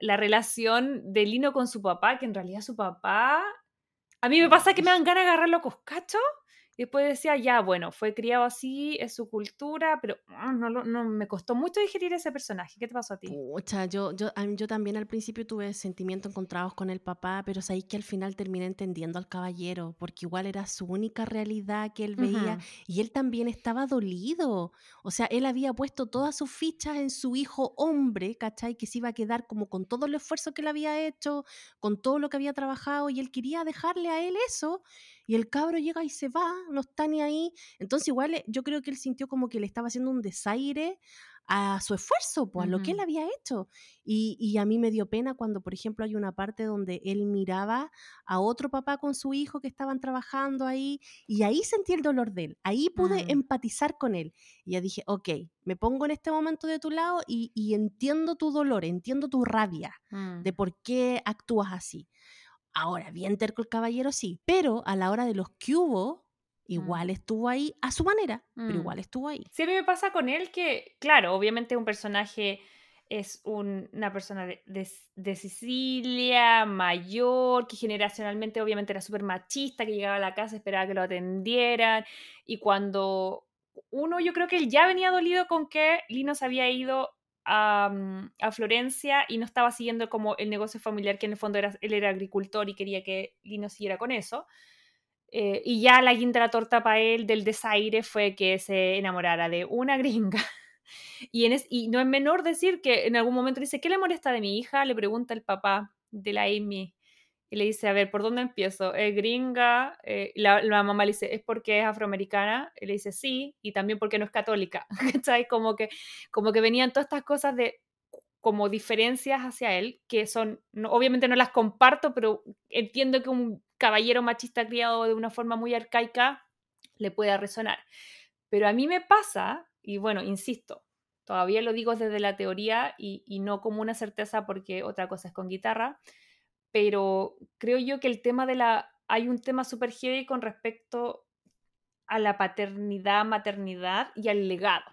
la relación de Lino con su papá, que en realidad su papá, a mí me pasa que me dan ganas de agarrarlo coscacho y después decía, ya, bueno, fue criado así, es su cultura, pero ah, no, no, me costó mucho digerir ese personaje. ¿Qué te pasó a ti? Pucha, yo, yo, yo también al principio tuve sentimientos encontrados con el papá, pero sabéis que al final terminé entendiendo al caballero, porque igual era su única realidad que él veía y él también estaba dolido. O sea, él había puesto todas sus fichas en su hijo hombre, ¿cachai? Que se iba a quedar como con todo el esfuerzo que él había hecho, con todo lo que había trabajado y él quería dejarle a él eso y el cabro llega y se va, no está ni ahí. Entonces igual eh, yo creo que él sintió como que le estaba haciendo un desaire a su esfuerzo, pues, a lo que él había hecho. Y, a mí me dio pena cuando, por ejemplo, hay una parte donde él miraba a otro papá con su hijo que estaban trabajando ahí, y ahí sentí el dolor de él, ahí pude mm. empatizar con él. Y ya dije, ok, me pongo en este momento de tu lado y, entiendo tu dolor, entiendo tu rabia mm. de por qué actúas así. Ahora, bien terco el caballero, sí, pero a la hora de los que hubo, mm. igual estuvo ahí a su manera, pero mm. igual estuvo ahí. Sí, a mí me pasa con él que, claro, obviamente un personaje es una persona de, Sicilia, mayor, que generacionalmente obviamente era súper machista, que llegaba a la casa, esperaba que lo atendieran, y cuando uno, yo creo que él ya venía dolido con que Lino se había ido A, Florencia y no estaba siguiendo como el negocio familiar, que en el fondo era, él era agricultor y quería que Lino siguiera con eso. Eh, y ya la guinda la torta para él del desaire fue que se enamorara de una gringa. y, en y no es menor decir que en algún momento dice, ¿qué le molesta de mi hija? Le pregunta el papá de la Amy y le dice, a ver, ¿por dónde empiezo? ¿Es gringa? Eh, la, la, mamá le dice, ¿es porque es afroamericana? Y le dice, sí, y también porque no es católica. ¿Cachai? Como que, como que venían todas estas cosas de como diferencias hacia él, que son, obviamente no las comparto, pero entiendo que un caballero machista criado de una forma muy arcaica le pueda resonar. Pero a mí me pasa, y bueno, insisto, todavía lo digo desde la teoría y, y no como una certeza porque otra cosa es con guitarra, pero creo yo que el tema de la... Hay un tema súper heavy con respecto a la paternidad, maternidad y al legado.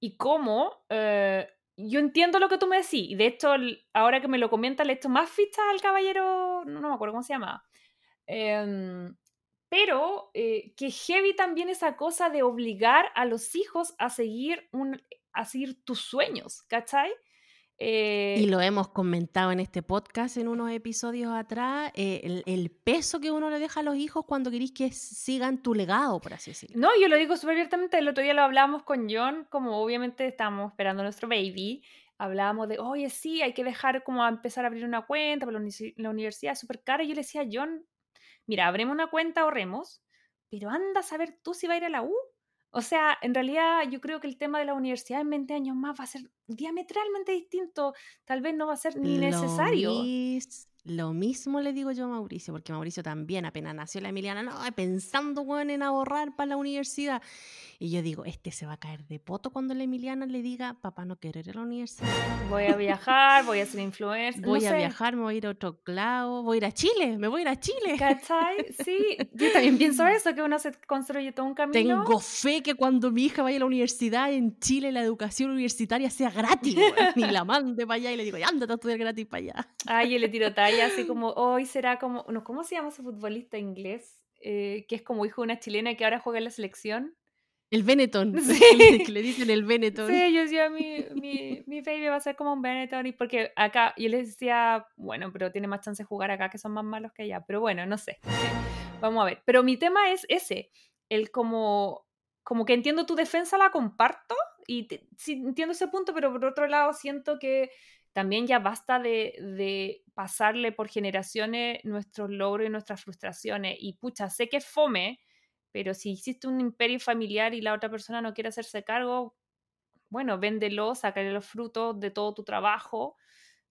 Y cómo... Eh, yo entiendo lo que tú me decís, y de hecho, ahora que me lo comentas, le he hecho más fichas al caballero, no, me acuerdo cómo se llama. Em, pero eh, que heavy también esa cosa de obligar a los hijos a seguir, un, a seguir tus sueños, ¿cachai? Y eh, lo hemos comentado en este podcast en unos episodios atrás, eh, el, peso que uno le deja a los hijos cuando queréis que sigan tu legado, por así decirlo. No, yo lo digo súper abiertamente, el otro día lo hablábamos con John, como obviamente estamos esperando a nuestro baby, hablábamos de, oye, sí, hay que dejar como a empezar a abrir una cuenta, pero la universidad es súper cara, y yo le decía a John, mira, abremos una cuenta, ahorremos, pero anda a saber tú si va a ir a la U. O sea, en realidad yo creo que el tema de la universidad en 20 años más va a ser diametralmente distinto. Tal vez no va a ser ni necesario. Lo mismo le digo yo a Mauricio, porque Mauricio también apenas nació la Emiliana, no, pensando bueno, en ahorrar para la universidad. Y yo digo, este se va a caer de poto cuando la Emiliana le diga, papá, no quiero ir a la universidad. Voy a viajar, voy a ser influencer. Voy a viajar, me voy a ir a otro lado, voy a ir a Chile, me voy a ir a Chile. ¿Cachai? Sí, yo también pienso eso, que uno se construye todo un camino. Tengo fe que cuando mi hija vaya a la universidad en Chile, la educación universitaria sea gratis, ni la mande para allá y le digo, ándate a estudiar gratis para allá. Ay, yo le tiro talla así como, hoy será como, no, ¿cómo se llama ese futbolista inglés? Eh, que es como hijo de una chilena que ahora juega en la selección. El Benetton, sí. que le dicen el Benetton. Sí, yo decía, mi, mi, mi baby va a ser como un Benetton, y porque acá, yo les decía, bueno, pero tiene más chance de jugar acá, que son más malos que allá, pero bueno, no sé, vamos a ver. Pero mi tema es ese, el como, como que entiendo tu defensa, la comparto, y sí, entiendo ese punto, pero por otro lado siento que también ya basta de, de, pasarle por generaciones nuestros logros y nuestras frustraciones, y pucha, sé que es fome, pero si existe un imperio familiar y la otra persona no quiere hacerse cargo, bueno, véndelo, sácale los frutos de todo tu trabajo.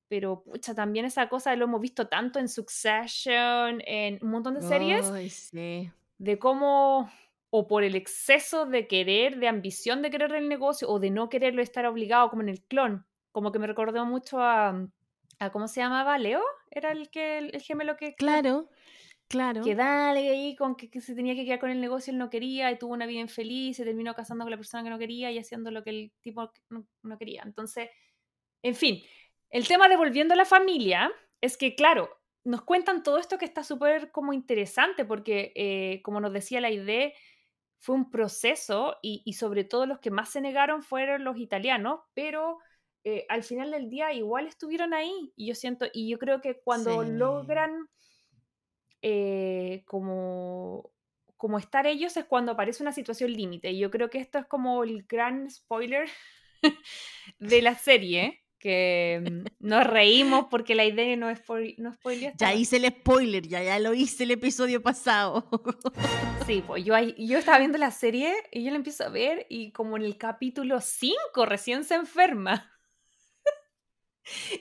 Pero, pucha, también esa cosa lo hemos visto tanto en Succession, en un montón de series, de cómo, o por el exceso de querer, de ambición de querer el negocio, o de no quererlo estar obligado, como en el clon. Como que me recordó mucho a, a ¿cómo se llamaba? ¿Leo? Era el, que, el gemelo que... Claro. Claro. Que dale ahí con que, se tenía que quedar con el negocio, él no quería, y tuvo una vida infeliz, se terminó casando con la persona que no quería y haciendo lo que el tipo no, quería. Entonces, en fin, el tema de volviendo a la familia es que, claro, nos cuentan todo esto que está súper como interesante, porque eh, como nos decía la idea, fue un proceso y, sobre todo los que más se negaron fueron los italianos, pero eh, al final del día igual estuvieron ahí. Y yo siento, y yo creo que cuando logran eh, como, como estar ellos es cuando aparece una situación límite. Y yo creo que esto es como el gran spoiler de la serie, que mm, nos reímos porque la idea no es no spoiler. Ya hice el spoiler, ya, ya lo hice el episodio pasado. Sí, pues yo, yo estaba viendo la serie y yo la empiezo a ver y como en el capítulo 5 recién se enferma.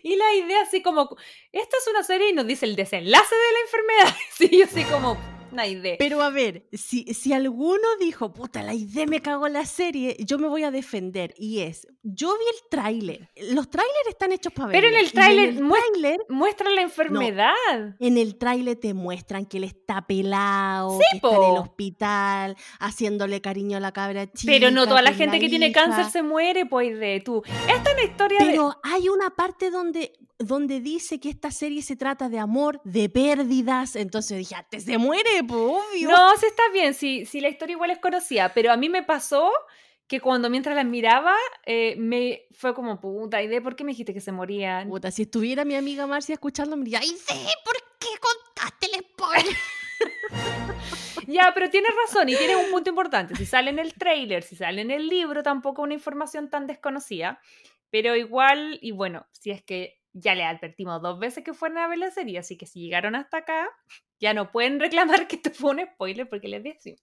Y la idea así como, esta es una serie y nos dice el desenlace de la enfermedad. Sí, así como, una idea. Pero a ver, si, si alguno dijo, puta, la idea me cagó la serie, yo me voy a defender. Y es, yo vi el tráiler. Los tráilers están hechos para ver. Pero en el tráiler muestran la enfermedad. en el tráiler te muestran que él está pelado, que está en el hospital, haciéndole cariño a la cabra chica. Pero no toda la gente que tiene cáncer se muere, pues, de tú. Esta es una historia Pero hay una parte donde donde dice que esta serie se trata de amor, de pérdidas. Entonces dije, antes se muere, pues obvio. No, sí está bien, sí, sí, la historia igual es conocida, pero a mí me pasó que cuando mientras la miraba, eh, me fue como, puta, ¿y de por qué me dijiste que se morían? Puta, si estuviera mi amiga Marcia escuchando, me diría, ¡ay, de por qué contaste el spoiler! ya, pero tienes razón y tienes un punto importante. Si sale en el trailer, si sale en el libro, tampoco una información tan desconocida. Pero igual, y bueno, si es que ya le advertimos dos veces que fueron a ver la serie, así que si llegaron hasta acá, ya no pueden reclamar que esto fue un spoiler porque les decimos.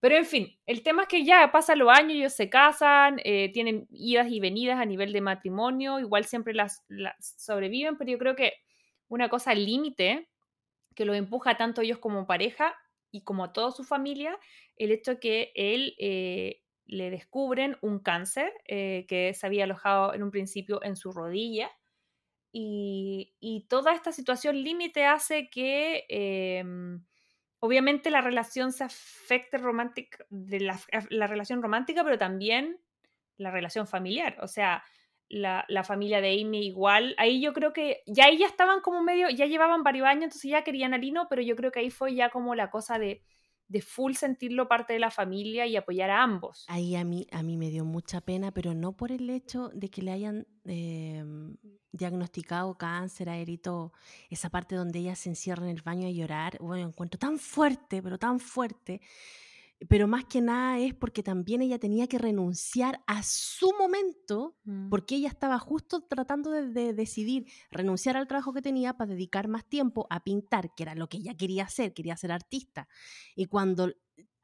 Pero en fin, el tema es que ya pasan los años, ellos se casan, eh, tienen idas y venidas a nivel de matrimonio, igual siempre las, sobreviven, pero yo creo que una cosa límite que los empuja tanto ellos como pareja y como a toda su familia, el hecho que él eh, le descubren un cáncer eh, que se había alojado en un principio en su rodilla y, toda esta situación límite hace que em, obviamente la relación se afecte romántica, de la, la, relación romántica, pero también la relación familiar. O sea, la, la, familia de Amy igual. Ahí yo creo que ya ahí ya estaban como medio, ya llevaban varios años, entonces ya querían a Lino, pero yo creo que ahí fue ya como la cosa de de full sentirlo parte de la familia y apoyar a ambos. Ahí a mí, a mí me dio mucha pena, pero no por el hecho de que le hayan em, diagnosticado cáncer a todo. Esa parte donde ella se encierra en el baño a llorar, bueno, encuentro tan fuerte, pero tan fuerte pero más que nada es porque también ella tenía que renunciar a su momento, mm. porque ella estaba justo tratando de, decidir renunciar al trabajo que tenía para dedicar más tiempo a pintar, que era lo que ella quería hacer, quería ser artista. Y cuando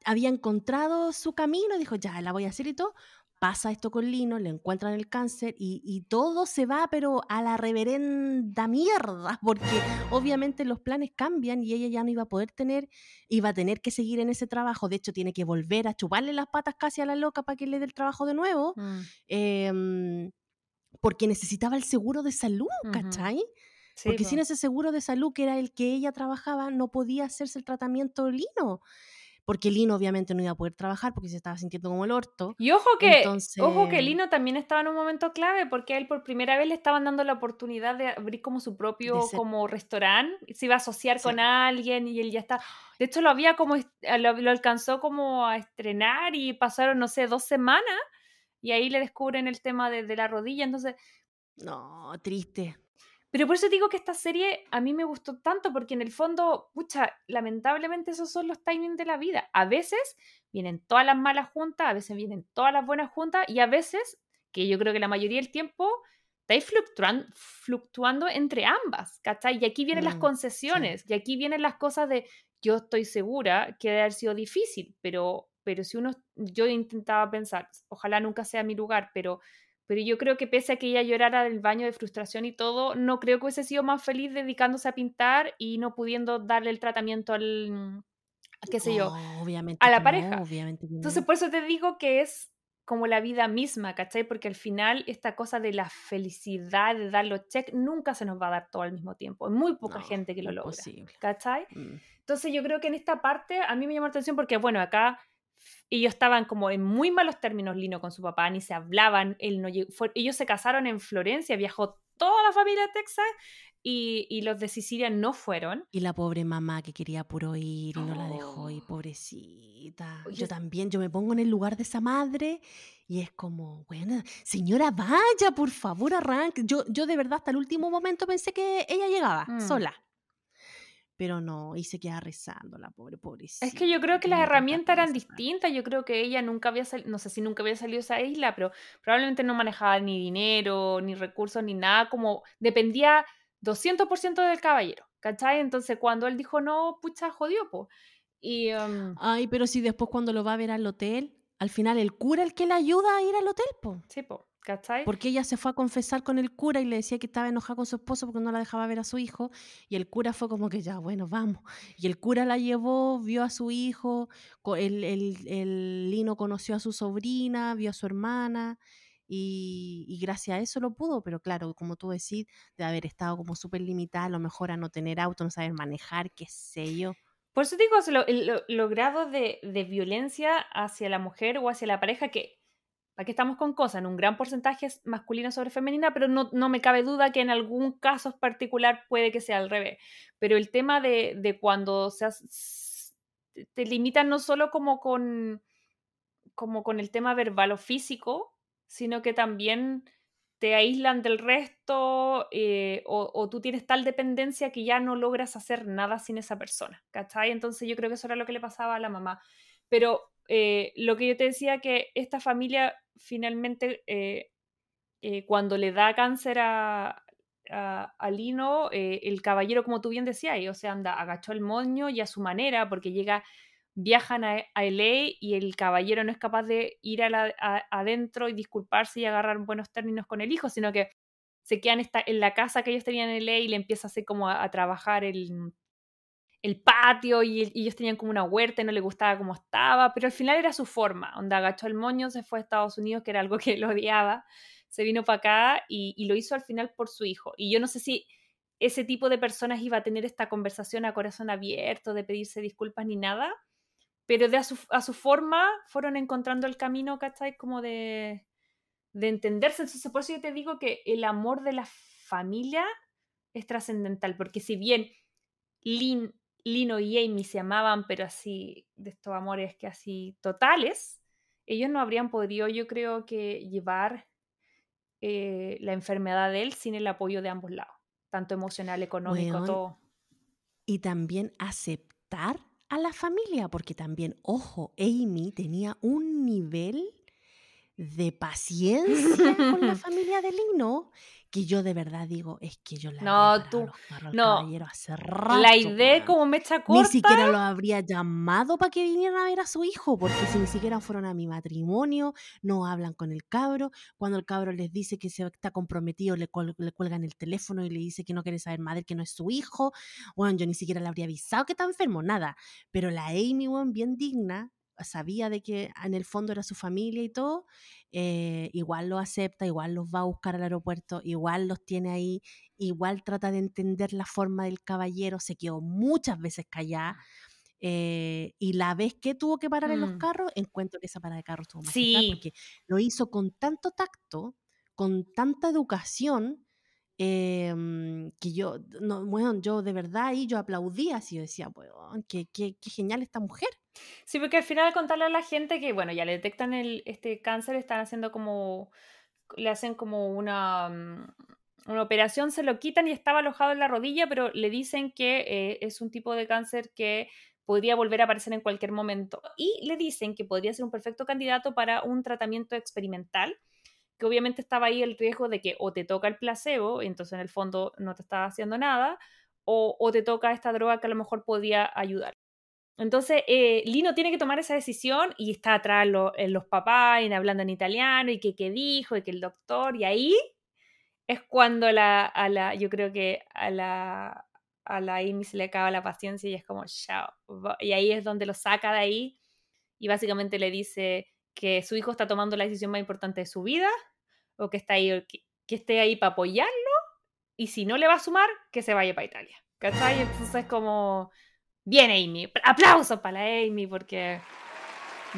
había encontrado su camino, dijo, ya, la voy a hacer y todo, pasa esto con Lino, le encuentran el cáncer y, todo se va, pero a la reverenda mierda, porque obviamente los planes cambian y ella ya no iba a poder tener, iba a tener que seguir en ese trabajo. De hecho, tiene que volver a chuparle las patas casi a la loca para que le dé el trabajo de nuevo, mm. em, porque necesitaba el seguro de salud, ¿cachai? porque sin ese seguro de salud, que era el que ella trabajaba, no podía hacerse el tratamiento Lino porque Lino obviamente no iba a poder trabajar porque se estaba sintiendo como el orto. Y ojo que, ojo que Lino también estaba en un momento clave porque a él por primera vez le estaban dando la oportunidad de abrir como su propio como restaurante, se iba a asociar con alguien y él ya está. De hecho lo había como, lo, alcanzó como a estrenar y pasaron, no sé, dos semanas y ahí le descubren el tema de, de la rodilla, entonces... No, triste. Pero por eso digo que esta serie a mí me gustó tanto, porque en el fondo, pucha, lamentablemente esos son los timings de la vida. A veces vienen todas las malas juntas, a veces vienen todas las buenas juntas, y a veces, que yo creo que la mayoría del tiempo, estáis fluctuando, fluctuando entre ambas, ¿cachai? Y aquí vienen las mm, concesiones, y aquí vienen las cosas de, yo estoy segura que debe haber sido difícil, pero, pero si uno, yo intentaba pensar, ojalá nunca sea mi lugar, pero pero yo creo que pese a que ella llorara del baño de frustración y todo, no creo que hubiese sido más feliz dedicándose a pintar y no pudiendo darle el tratamiento al, qué sé yo, obviamente a la pareja. Entonces, por eso te digo que es como la vida misma, ¿cachai? Porque al final esta cosa de la felicidad, de dar los check, nunca se nos va a dar todo al mismo tiempo. Hay muy poca gente que lo logra, ¿cachai? Mm. Entonces yo creo que en esta parte a mí me llamó la atención porque, bueno, acá ellos estaban como en muy malos términos Lino con su papá, ni se hablaban, él no ellos se casaron en Florencia, viajó toda la familia a Texas y, los de Sicilia no fueron. Y la pobre mamá que quería puro ir y no la dejó y oh. pobrecita. yo también, yo me pongo en el lugar de esa madre y es como, bueno, señora, vaya, por favor, arranque. Yo, yo de verdad hasta el último momento pensé que ella llegaba mm. sola pero no, y se queda rezando la pobre, pobrecita. Es que yo creo que las herramientas eran distintas, yo creo que ella nunca había salido, no sé si nunca había salido a esa isla, pero probablemente no manejaba ni dinero, ni recursos, ni nada, como dependía 200% del caballero, ¿cachai? Entonces cuando él dijo no, pucha, jodió, po. Y, em Ay, pero si después cuando lo va a ver al hotel, al final el cura el que le ayuda a ir al hotel, po. Sí, po. ¿Cachai? Porque ella se fue a confesar con el cura y le decía que estaba enojada con su esposo porque no la dejaba ver a su hijo. Y el cura fue como que ya, bueno, vamos. Y el cura la llevó, vio a su hijo, el, el, Lino conoció a su sobrina, vio a su hermana. Y, gracias a eso lo pudo, pero claro, como tú decís, de haber estado como súper limitada, a lo mejor a no tener auto, no saber manejar, qué sé yo. Por eso digo, lo, lo, grado de, de violencia hacia la mujer o hacia la pareja que Aquí estamos con cosas, en un gran porcentaje es masculina sobre femenina, pero no, no, me cabe duda que en algún caso particular puede que sea al revés. Pero el tema de, de cuando te limitan no solo como con, como con el tema verbal o físico, sino que también te aíslan del resto eh, o, o, tú tienes tal dependencia que ya no logras hacer nada sin esa persona, ¿cachai? Entonces yo creo que eso era lo que le pasaba a la mamá. Pero eh, lo que yo te decía que esta familia finalmente, eh, eh, cuando le da cáncer a, a, Lino, el caballero, como tú bien decías, o sea, anda, agachó el moño y a su manera, porque llega, viajan a, a LA y el caballero no es capaz de ir adentro y disculparse y agarrar buenos términos con el hijo, sino que se quedan en la casa que ellos tenían en LA y le empieza a hacer como a trabajar el el patio y, ellos tenían como una huerta y no le gustaba cómo estaba, pero al final era su forma, donde agachó el moño, se fue a Estados Unidos, que era algo que él odiaba, se vino para acá y, lo hizo al final por su hijo. Y yo no sé si ese tipo de personas iba a tener esta conversación a corazón abierto, de pedirse disculpas ni nada, pero de a su, a su forma fueron encontrando el camino, ¿cachai? Como de, de entenderse. Entonces, por eso yo te digo que el amor de la familia es trascendental, porque si bien Lynn Lino y Amy se amaban, pero así, de estos amores que así totales, ellos no habrían podido, yo creo que, llevar eh, la enfermedad de él sin el apoyo de ambos lados, tanto emocional, económico, todo. Y también aceptar a la familia, porque también, ojo, Amy tenía un nivel de paciencia con la familia de Lino que yo de verdad digo, es que yo la no, tú, no, hace La idea como me echa corta. Ni siquiera lo habría llamado para que vinieran a ver a su hijo, porque si ni siquiera fueron a mi matrimonio, no hablan con el cabro, cuando el cabro les dice que se está comprometido, le, le cuelgan el teléfono y le dice que no quiere saber madre, que no es su hijo, bueno, yo ni siquiera le habría avisado que está enfermo, nada, pero la Amy, bueno, bien digna, sabía de que en el fondo era su familia y todo, eh, igual lo acepta, igual los va a buscar al aeropuerto, igual los tiene ahí, igual trata de entender la forma del caballero, se quedó muchas veces callada. Eh, y la vez que tuvo que parar en los mm. carros, encuentro que esa parada de carros estuvo más sí. porque lo hizo con tanto tacto, con tanta educación, em, que yo, no, bueno, yo de verdad ahí yo aplaudía, así yo decía, bueno, qué, qué, qué genial esta mujer. Sí, porque al final contarle a la gente que, bueno, ya le detectan el, este cáncer, están haciendo como, le hacen como una, mm, una operación, se lo quitan y estaba alojado en la rodilla, pero le dicen que eh, es un tipo de cáncer que podría volver a aparecer en cualquier momento. Y le dicen que podría ser un perfecto candidato para un tratamiento experimental, que obviamente estaba ahí el riesgo de que o te toca el placebo, entonces en el fondo no te estaba haciendo nada, o, o te toca esta droga que a lo mejor podía ayudar. Entonces, eh, Lino tiene que tomar esa decisión y está atrás en los papás y hablando en italiano y que qué dijo y que el doctor, y ahí es cuando la, a la, yo creo que a la, a la Amy se le acaba la paciencia y es como, chao. Y ahí es donde lo saca de ahí y básicamente le dice que su hijo está tomando la decisión más importante de su vida o que, está ahí, que, que esté ahí para apoyarlo y si no le va a sumar, que se vaya para Italia. ¿Cachai? Entonces como Bien, Amy. Aplausos para Amy, porque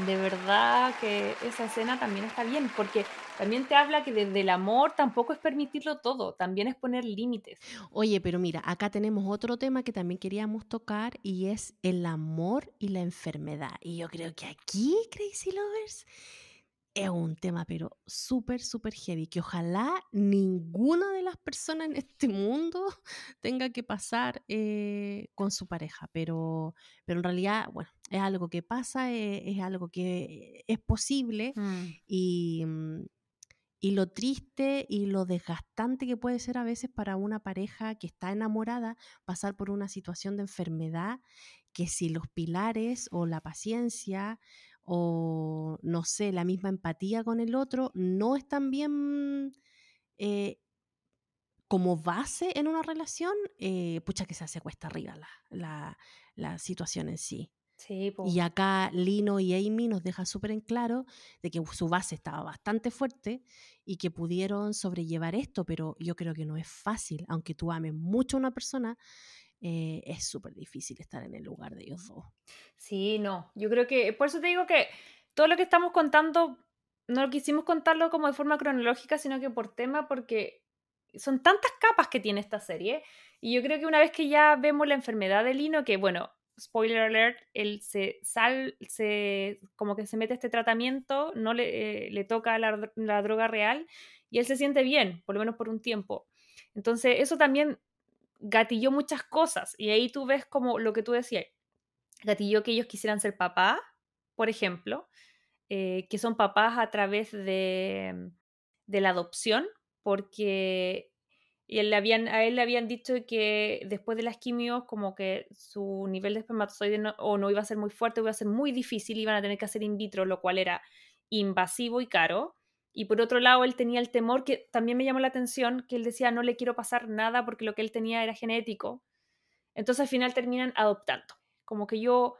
de verdad que esa escena también está bien, porque también te habla que desde el amor tampoco es permitirlo todo, también es poner límites. Oye, pero mira, acá tenemos otro tema que también queríamos tocar y es el amor y la enfermedad. Y yo creo que aquí, Crazy Lovers, es un tema, pero súper, súper heavy, que ojalá ninguna de las personas en este mundo tenga que pasar eh, con su pareja, pero, pero en realidad, bueno, es algo que pasa, eh, es, algo que es posible mm. y, mm, y lo triste y lo desgastante que puede ser a veces para una pareja que está enamorada pasar por una situación de enfermedad que si los pilares o la paciencia o no sé, la misma empatía con el otro, no están bien eh, como base en una relación, eh, pucha que se hace cuesta arriba la, la, situación en sí. Sí, y acá Lino y Amy nos dejan súper en claro de que su base estaba bastante fuerte y que pudieron sobrellevar esto, pero yo creo que no es fácil, aunque tú ames mucho a una persona, eh, es súper difícil estar en el lugar de ellos dos. Sí, no, yo creo que, por eso te digo que todo lo que estamos contando, no lo quisimos contarlo como de forma cronológica, sino que por tema, porque son tantas capas que tiene esta serie. Y yo creo que una vez que ya vemos la enfermedad de Lino, que bueno, spoiler alert, él se sal, se, como que se mete este tratamiento, no le, eh, le toca la, la, droga real y él se siente bien, por lo menos por un tiempo. Entonces, eso también gatilló muchas cosas. Y ahí tú ves como lo que tú decías, gatilló que ellos quisieran ser papá, por ejemplo, eh, que son papás a través de, de la adopción, porque él le habían, a él le habían dicho que después de las quimios, como que su nivel de espermatozoide no, o no iba a ser muy fuerte, iba a ser muy difícil, iban a tener que hacer in vitro, lo cual era invasivo y caro. Y por otro lado, él tenía el temor que también me llamó la atención, que él decía, no le quiero pasar nada porque lo que él tenía era genético. Entonces al final terminan adoptando. Como que yo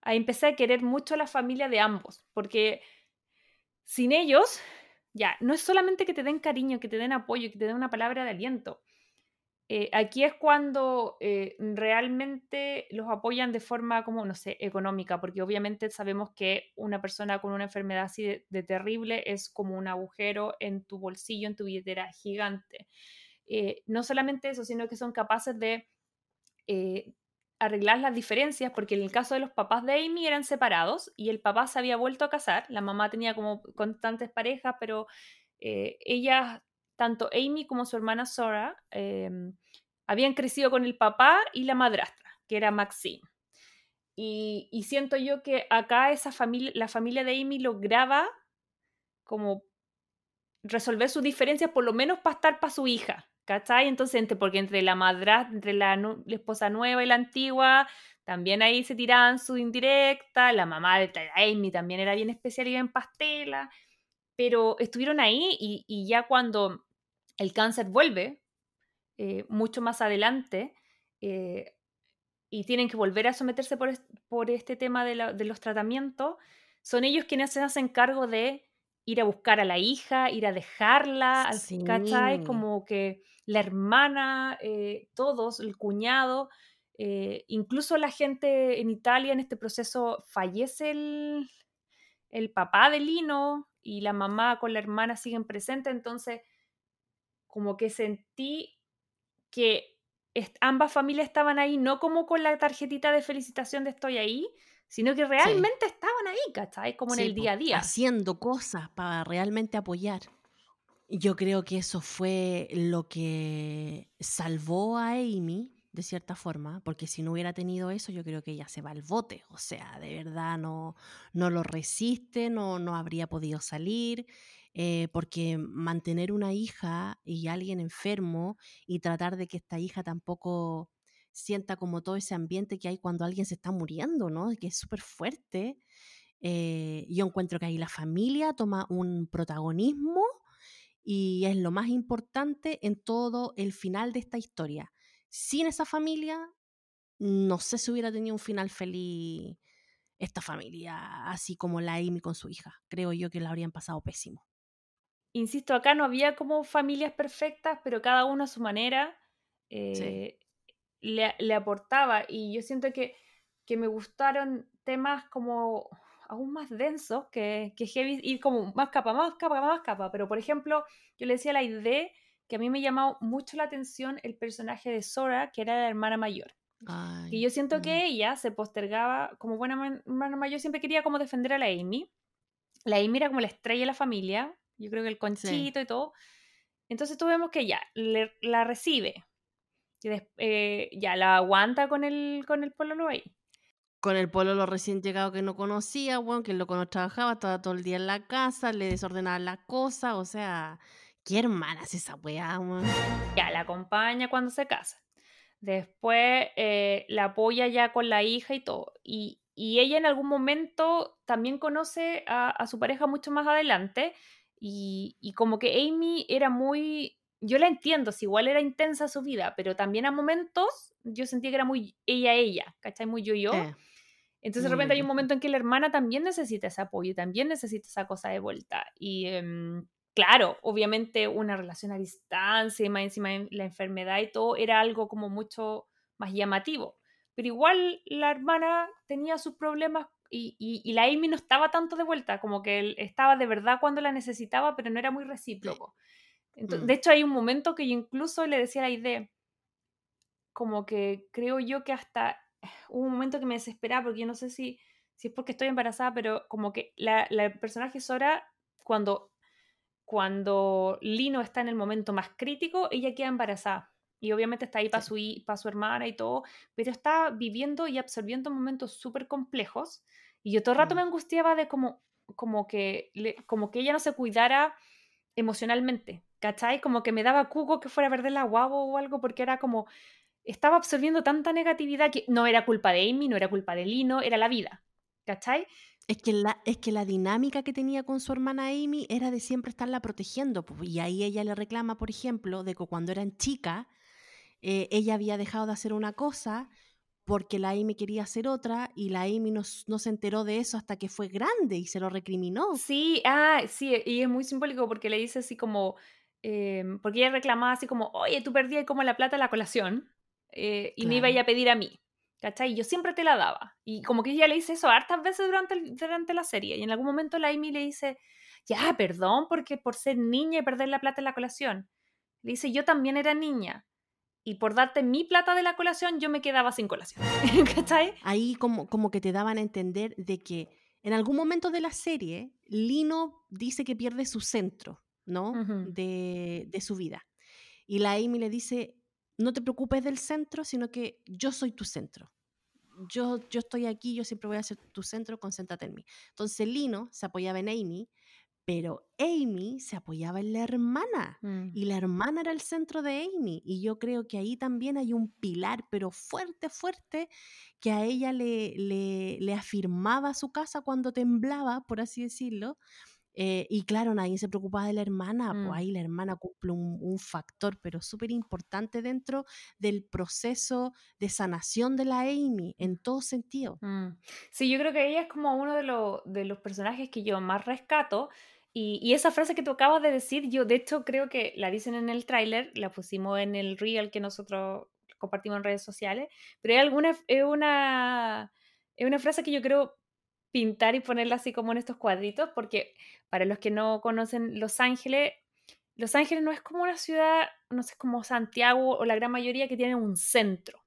ahí empecé a querer mucho a la familia de ambos, porque sin ellos, ya, no es solamente que te den cariño, que te den apoyo, que te den una palabra de aliento. Eh, aquí es cuando eh, realmente los apoyan de forma como, no sé, económica, porque obviamente sabemos que una persona con una enfermedad así de, terrible es como un agujero en tu bolsillo, en tu billetera gigante. Eh, no solamente eso, sino que son capaces de arreglar las diferencias, porque en el caso de los papás de Amy eran separados y el papá se había vuelto a casar, la mamá tenía como constantes parejas, pero ella tanto Amy como su hermana Sora em, habían crecido con el papá y la madrastra, que era Maxine. Y, siento yo que acá esa familia, la familia de Amy lograba como resolver sus diferencias, por lo menos para estar para su hija, ¿cachai? Entonces, porque entre la madra, entre la, esposa nueva y la antigua, también ahí se tiraban su indirecta, la mamá de Amy también era bien especial, iba en pastela, pero estuvieron ahí y, ya cuando el cáncer vuelve, eh, mucho más adelante, eh, y tienen que volver a someterse por, por este tema de, de, los tratamientos, son ellos quienes se hacen cargo de ir a buscar a la hija, ir a dejarla, ¿cachai? Como que la hermana, eh, todos, el cuñado, incluso la gente en Italia en este proceso fallece el, el papá de Lino y la mamá con la hermana siguen presentes, entonces como que sentí que ambas familias estaban ahí, no como con la tarjetita de felicitación de estoy ahí, sino que realmente estaban ahí, ¿cachai? Como en el día a día. Haciendo cosas para realmente apoyar. Yo creo que eso fue lo que salvó a Amy, de cierta forma, porque si no hubiera tenido eso, yo creo que ella se va al bote. O sea, de verdad no, no lo resiste, no, no habría podido salir. Eh, porque mantener una hija y alguien enfermo y tratar de que esta hija tampoco sienta como todo ese ambiente que hay cuando alguien se está muriendo, ¿no? Que es súper fuerte. Eh, yo encuentro que ahí la familia toma un protagonismo y es lo más importante en todo el final de esta historia. Sin esa familia, no sé si hubiera tenido un final feliz esta familia, así como la Amy con su hija. Creo yo que la habrían pasado pésimo. Insisto, acá no había como familias perfectas, pero cada uno a su manera. Eh, le, aportaba y yo siento que, que, me gustaron temas como aún más densos que, que heavy, ir como más capa, más capa, más capa, pero por ejemplo, yo le decía la idea que a mí me llamó mucho la atención el personaje de Sora, que era la hermana mayor. y yo siento que mm. ella se postergaba, como buena hermana mayor, siempre quería como defender a la Amy. La Amy era como la estrella de la familia, yo creo que el conchito y todo. Entonces tuvimos que ya, la recibe, eh, ya la aguanta con el, con el pololo ahí. Con el pololo recién llegado que no conocía, bueno, que loco no trabajaba, estaba todo el día en la casa, le desordenaba las cosas, o sea, qué hermana es esa weá, Ya, la acompaña cuando se casa. Después eh, la apoya ya con la hija y todo. Y, y ella en algún momento también conoce a, a su pareja mucho más adelante. Y, y, como que Amy era muy yo la entiendo, si igual era intensa su vida, pero también a momentos yo sentía que era muy ella, ella, ¿cachai? Muy yo-yo. Entonces de repente hay un momento en que la hermana también necesita ese apoyo, también necesita esa cosa de vuelta. Y em, claro, obviamente una relación a distancia y más encima la enfermedad y todo era algo como mucho más llamativo. Pero igual la hermana tenía sus problemas y, y, la Amy no estaba tanto de vuelta, como que él estaba de verdad cuando la necesitaba, pero no era muy recíproco. Mm. De hecho, hay un momento que yo incluso le decía a la idea, como que creo yo que hasta hubo un momento que me desesperaba, porque yo no sé si, si es porque estoy embarazada, pero como que la, la personaje Sora, cuando, cuando Lino está en el momento más crítico, ella queda embarazada. Y obviamente está ahí para su, para su hermana y todo, pero está viviendo y absorbiendo momentos súper complejos. Y yo todo el rato me angustiaba de como, como, que, como que ella no se cuidara emocionalmente, ¿cachai? Como que me daba cuco que fuera a perder la guavo o algo porque era como, estaba absorbiendo tanta negatividad que no era culpa de Amy, no era culpa de Lino, era la vida, ¿cachai? Es que, la, es que la dinámica que tenía con su hermana Amy era de siempre estarla protegiendo. y ahí ella le reclama, por ejemplo, de que cuando eran chicas, eh, ella había dejado de hacer una cosa porque la Amy quería hacer otra y la Amy no, se enteró de eso hasta que fue grande y se lo recriminó. Sí, ah, sí, y es muy simbólico porque le dice así como, em, porque ella reclamaba así como, oye, tú perdías como la plata en la colación eh, y me iba a pedir a mí, ¿cachai? Y yo siempre te la daba. Y como que ella le dice eso hartas veces durante, durante la serie y en algún momento la Amy le dice, ya, perdón, porque por ser niña y perder la plata en la colación. Le dice, yo también era niña y por darte mi plata de la colación, yo me quedaba sin colación. ¿Cachai? Ahí como, como que te daban a entender de que en algún momento de la serie, Lino dice que pierde su centro, ¿no? de, de, su vida. Y la Amy le dice, no te preocupes del centro, sino que yo soy tu centro. Yo, yo estoy aquí, yo siempre voy a ser tu centro, concéntrate en mí. Entonces Lino se apoyaba en Amy, pero Amy se apoyaba en la hermana Mm. y la hermana era el centro de Amy y yo creo que ahí también hay un pilar, pero fuerte, fuerte, que a ella le, le, le afirmaba su casa cuando temblaba, por así decirlo. Eh, y claro, nadie se preocupaba de la hermana, pues Mm. ahí la hermana cumple un, un factor, pero súper importante dentro del proceso de sanación de la Amy, en todo sentido. Mm. Sí, yo creo que ella es como uno de, los de los personajes que yo más rescato. Y, y esa frase que tú acabas de decir, yo de hecho creo que la dicen en el tráiler, la pusimos en el reel que nosotros compartimos en redes sociales, pero hay alguna, es una, es una frase que yo creo pintar y ponerla así como en estos cuadritos, porque para los que no conocen Los Ángeles, Los Ángeles no es como una ciudad, no sé, como Santiago o la gran mayoría que tienen un centro.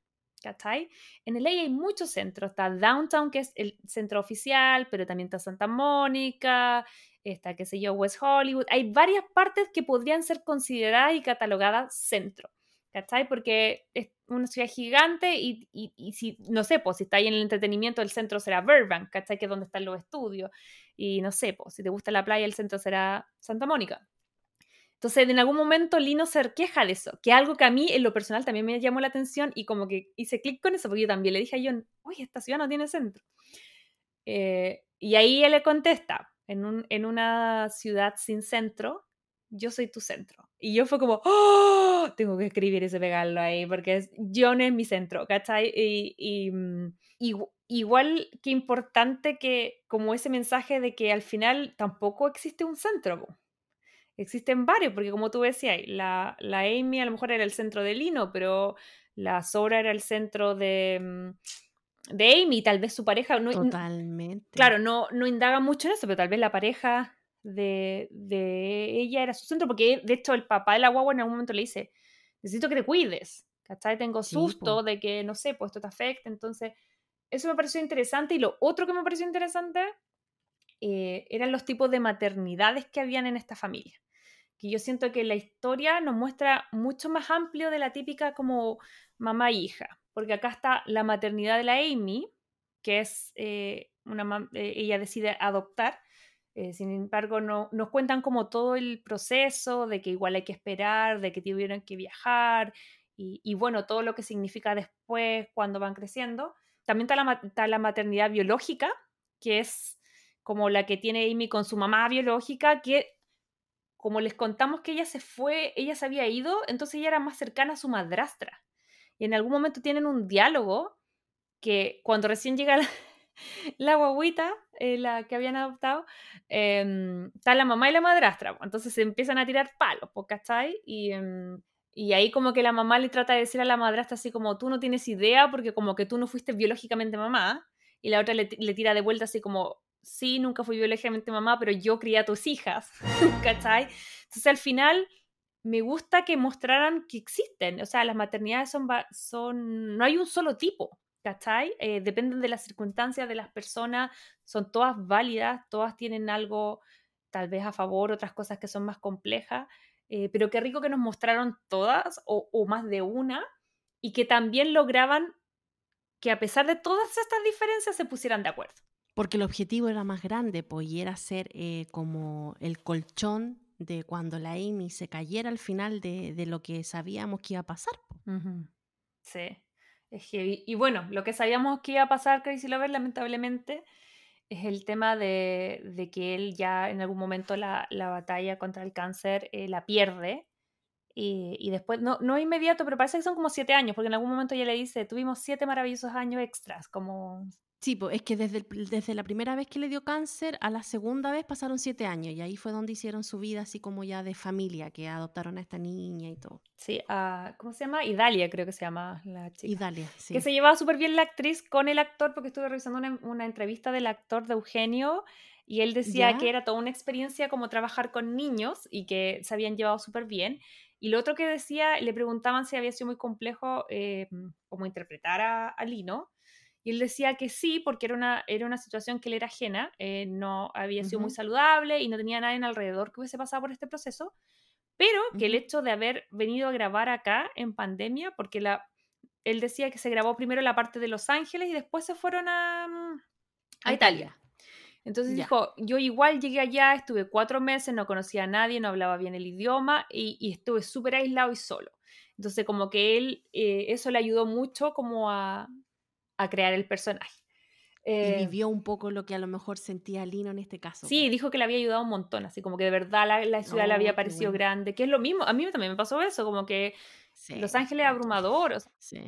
¿Cachai? En LA hay muchos centros. Está Downtown, que es el centro oficial, pero también está Santa Mónica, está, qué sé yo, West Hollywood. Hay varias partes que podrían ser consideradas y catalogadas centro. ¿Cachai? Porque es una ciudad gigante y, y, y si, no sé, pues si está ahí en el entretenimiento, el centro será Burbank, ¿cachai? Que es donde están los estudios. Y no sé, pues si te gusta la playa, el centro será Santa Mónica. Entonces, en algún momento Lino se queja de eso, que algo que a mí en lo personal también me llamó la atención y como que hice clic con eso, porque yo también le dije a John, oye, esta ciudad no tiene centro. Eh, y ahí él le contesta, en, un, en una ciudad sin centro, yo soy tu centro. Y yo fue como, ¡oh! Tengo que escribir ese pegarlo ahí, porque es, John es mi centro, ¿cachai? Y, y, y, igual que importante que como ese mensaje de que al final tampoco existe un centro. Po. Existen varios, porque como tú decías, la, la Amy a lo mejor era el centro de Lino, pero la Sora era el centro de, de Amy, tal vez su pareja. No, Totalmente. claro, no, no indaga mucho en eso, pero tal vez la pareja de, de, ella era su centro, porque de hecho el papá de la guagua en algún momento le dice, necesito que te cuides, ¿cachai? Tengo susto sí, de que, no sé, pues esto te afecta, entonces eso me pareció interesante y lo otro que me pareció interesante eh, eran los tipos de maternidades que habían en esta familia, que yo siento que la historia nos muestra mucho más amplio de la típica como mamá e hija, porque acá está la maternidad de la Amy, que es eh, una, eh, ella decide adoptar, eh, sin embargo, no, nos cuentan como todo el proceso de que igual hay que esperar, de que tuvieron que viajar y, bueno, todo lo que significa después cuando van creciendo. También está la, está la, maternidad biológica, que es como la que tiene Amy con su mamá biológica, que como les contamos que ella se fue, ella se había ido, entonces ella era más cercana a su madrastra. Y en algún momento tienen un diálogo que cuando recién llega la, la guaguita, eh, la que habían adoptado, eh, está la mamá y la madrastra. Entonces se empiezan a tirar palos, ¿cachai? Y, eh, y ahí como que la mamá le trata de decir a la madrastra así como, tú no tienes idea porque como que tú no fuiste biológicamente mamá. Y la otra le, tira de vuelta así como, sí, nunca fui biológicamente mamá, pero yo crié a tus hijas, ¿cachai? Entonces al final me gusta que mostraran que existen, o sea, las maternidades son, son no hay un solo tipo, ¿cachai? Eh, dependen de las circunstancias de las personas, son todas válidas, todas tienen algo tal vez a favor, otras cosas que son más complejas, eh, pero qué rico que nos mostraron todas o, o, más de una y que también lograban que a pesar de todas estas diferencias se pusieran de acuerdo. Porque el objetivo era más grande, pues, y era ser eh, como el colchón de cuando la Amy se cayera al final de, de lo que sabíamos que iba a pasar. Uh -huh. Sí. Y bueno, lo que sabíamos que iba a pasar, Crazy Lover, lamentablemente, es el tema de, que él ya en algún momento la, la batalla contra el cáncer eh, la pierde. Y, y, después, no, no inmediato, pero parece que son como siete años, porque en algún momento ella le dice, tuvimos siete maravillosos años extras, como... Sí, pues es que desde, el, desde la primera vez que le dio cáncer a la segunda vez pasaron siete años y ahí fue donde hicieron su vida así como ya de familia, que adoptaron a esta niña y todo. Sí, uh, ¿cómo se llama? Idalia creo que se llama la chica. Idalia, sí. Que se llevaba súper bien la actriz con el actor, porque estuve revisando una, una entrevista del actor de Eugenio y él decía ¿Ya? que era toda una experiencia como trabajar con niños y que se habían llevado súper bien. Y lo otro que decía, le preguntaban si había sido muy complejo eh, como interpretar a, a Lino. Y él decía que sí, porque era una, era una situación que le era ajena, eh, no había sido uh -huh. muy saludable y no tenía nadie en alrededor que hubiese pasado por este proceso, pero que uh -huh. el hecho de haber venido a grabar acá en pandemia, porque la, él decía que se grabó primero la parte de Los Ángeles y después se fueron a, a Italia. Entonces dijo, yo igual llegué allá, estuve cuatro meses, no conocía a nadie, no hablaba bien el idioma y, estuve súper aislado y solo. Entonces como que él, eh, eso le ayudó mucho como a, a crear el personaje. y eh, vivió un poco lo que a lo mejor sentía Lino en este caso. Sí, dijo que le había ayudado un montón, así como que de verdad la, ciudad le había oh, parecido grande, que es lo mismo, a mí también me pasó eso, como que Los Ángeles abrumadores. Sí.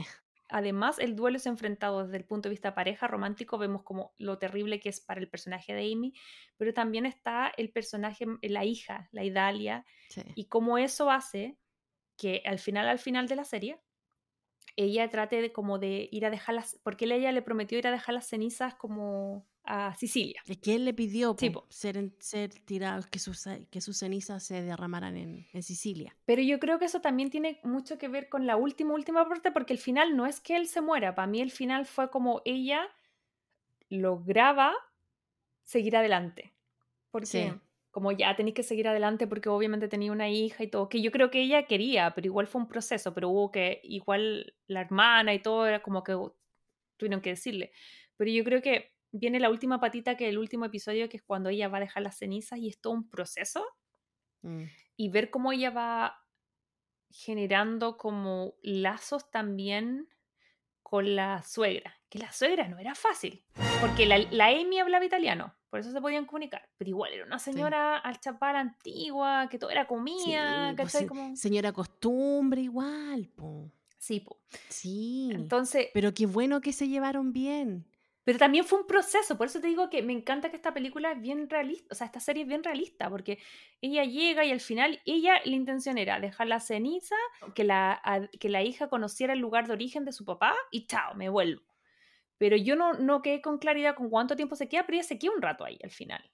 Además, el duelo es enfrentado desde el punto de vista pareja romántico, vemos como lo terrible que es para el personaje de Amy, pero también está el personaje, la hija, la Idalia, y cómo eso hace que al final, al final de la serie, ella trate de como de ir a dejar las, porque ella le prometió ir a dejar las cenizas como a Sicilia. Es que él le pidió ser, ser tirados, que sus, que sus cenizas se derramaran en, en, Sicilia. Pero yo creo que eso también tiene mucho que ver con la última, última parte, porque el final no es que él se muera, para mí el final fue como ella lograba seguir adelante. Porque como ya tenéis que seguir adelante porque obviamente tenía una hija y todo, que yo creo que ella quería, pero igual fue un proceso, pero hubo que, igual la hermana y todo era como que tuvieron que decirle. Pero yo creo que viene la última patita, que el último episodio, que es cuando ella va a dejar las cenizas y es todo un proceso. Mm. Y ver cómo ella va generando como lazos también con la suegra, que la suegra no era fácil, porque la, la Amy hablaba italiano, por eso se podían comunicar, pero igual era una señora al chapar antigua, que todo era comida, pues Señora costumbre igual, po. Sí, po. Sí. Entonces... Pero qué bueno que se llevaron bien. Pero también fue un proceso, por eso te digo que me encanta que esta película es bien realista, o sea, esta serie es bien realista, porque ella llega y al final, ella, la intención era dejar la ceniza, que la, que la hija conociera el lugar de origen de su papá y chao, me vuelvo. Pero yo no, no quedé con claridad con cuánto tiempo se queda, pero ella se queda un rato ahí al final.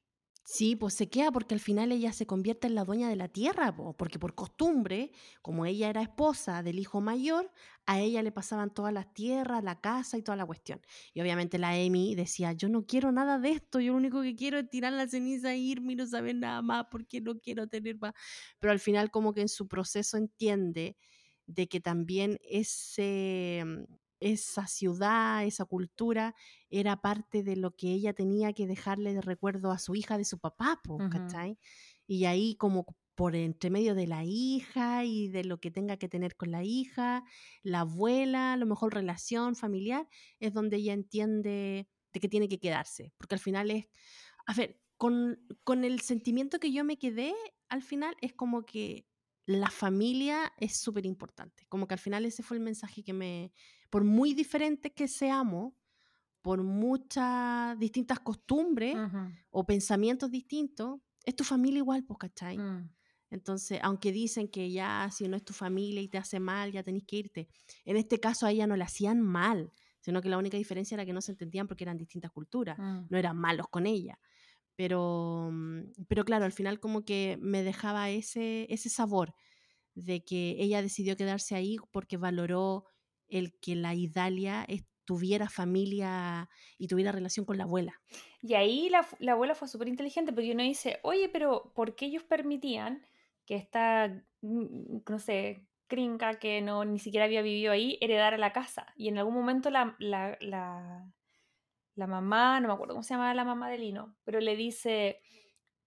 Sí, pues se queda porque al final ella se convierte en la dueña de la tierra, porque por costumbre, como ella era esposa del hijo mayor, a ella le pasaban todas las tierras, la casa y toda la cuestión. Y obviamente la Amy decía, yo no quiero nada de esto, yo lo único que quiero es tirar la ceniza e irme y no saber nada más porque no quiero tener más. Pero al final como que en su proceso entiende de que también ese esa ciudad, esa cultura, era parte de lo que ella tenía que dejarle de recuerdo a su hija de su papá, ¿cachai? Y ahí como por entre medio de la hija y de lo que tenga que tener con la hija, la abuela, a lo mejor relación familiar, es donde ella entiende de que tiene que quedarse, porque al final es, a ver, con, con el sentimiento que yo me quedé, al final es como que la familia es súper importante, como que al final ese fue el mensaje que me, por muy diferentes que seamos, por muchas distintas costumbres o pensamientos distintos, es tu familia igual, pues, ¿cachai? Mm. Entonces, aunque dicen que ya si no es tu familia y te hace mal, ya tenés que irte. En este caso a ella no le hacían mal, sino que la única diferencia era que no se entendían porque eran distintas culturas, mm. no eran malos con ella. Pero, mm, pero claro, al final como que me dejaba ese, ese sabor de que ella decidió quedarse ahí porque valoró el que la Idalia tuviera familia y tuviera relación con la abuela. Y ahí la, abuela fue súper inteligente porque uno dice, oye, pero ¿por qué ellos permitían que esta, mm, no sé, crinca que no ni siquiera había vivido ahí heredara la casa? Y en algún momento la, la, la, mamá, no me acuerdo cómo se llamaba la mamá de Lino, pero le dice,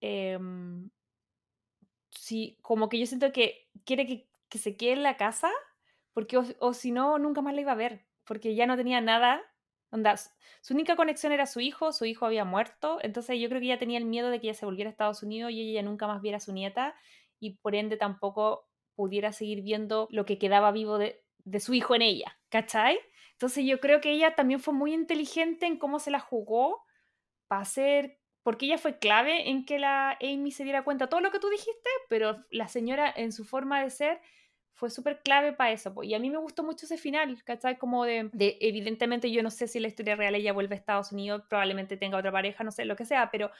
em, sí, como que yo siento que quiere que, que se quede en la casa porque o, si no, nunca más la iba a ver, porque ya no tenía nada. Onda, su única conexión era su hijo, su hijo había muerto, entonces yo creo que ella tenía el miedo de que ella se volviera a Estados Unidos y ella nunca más viera a su nieta y por ende tampoco pudiera seguir viendo lo que quedaba vivo de, de su hijo en ella, ¿cachai? Entonces yo creo que ella también fue muy inteligente en cómo se la jugó para hacer, porque ella fue clave en que la Amy se diera cuenta de todo lo que tú dijiste, pero la señora en su forma de ser fue súper clave para eso. Y a mí me gustó mucho ese final, ¿cachai? Como de, de, evidentemente yo no sé si la historia real ella vuelve a Estados Unidos, probablemente tenga otra pareja, no sé, lo que sea, pero,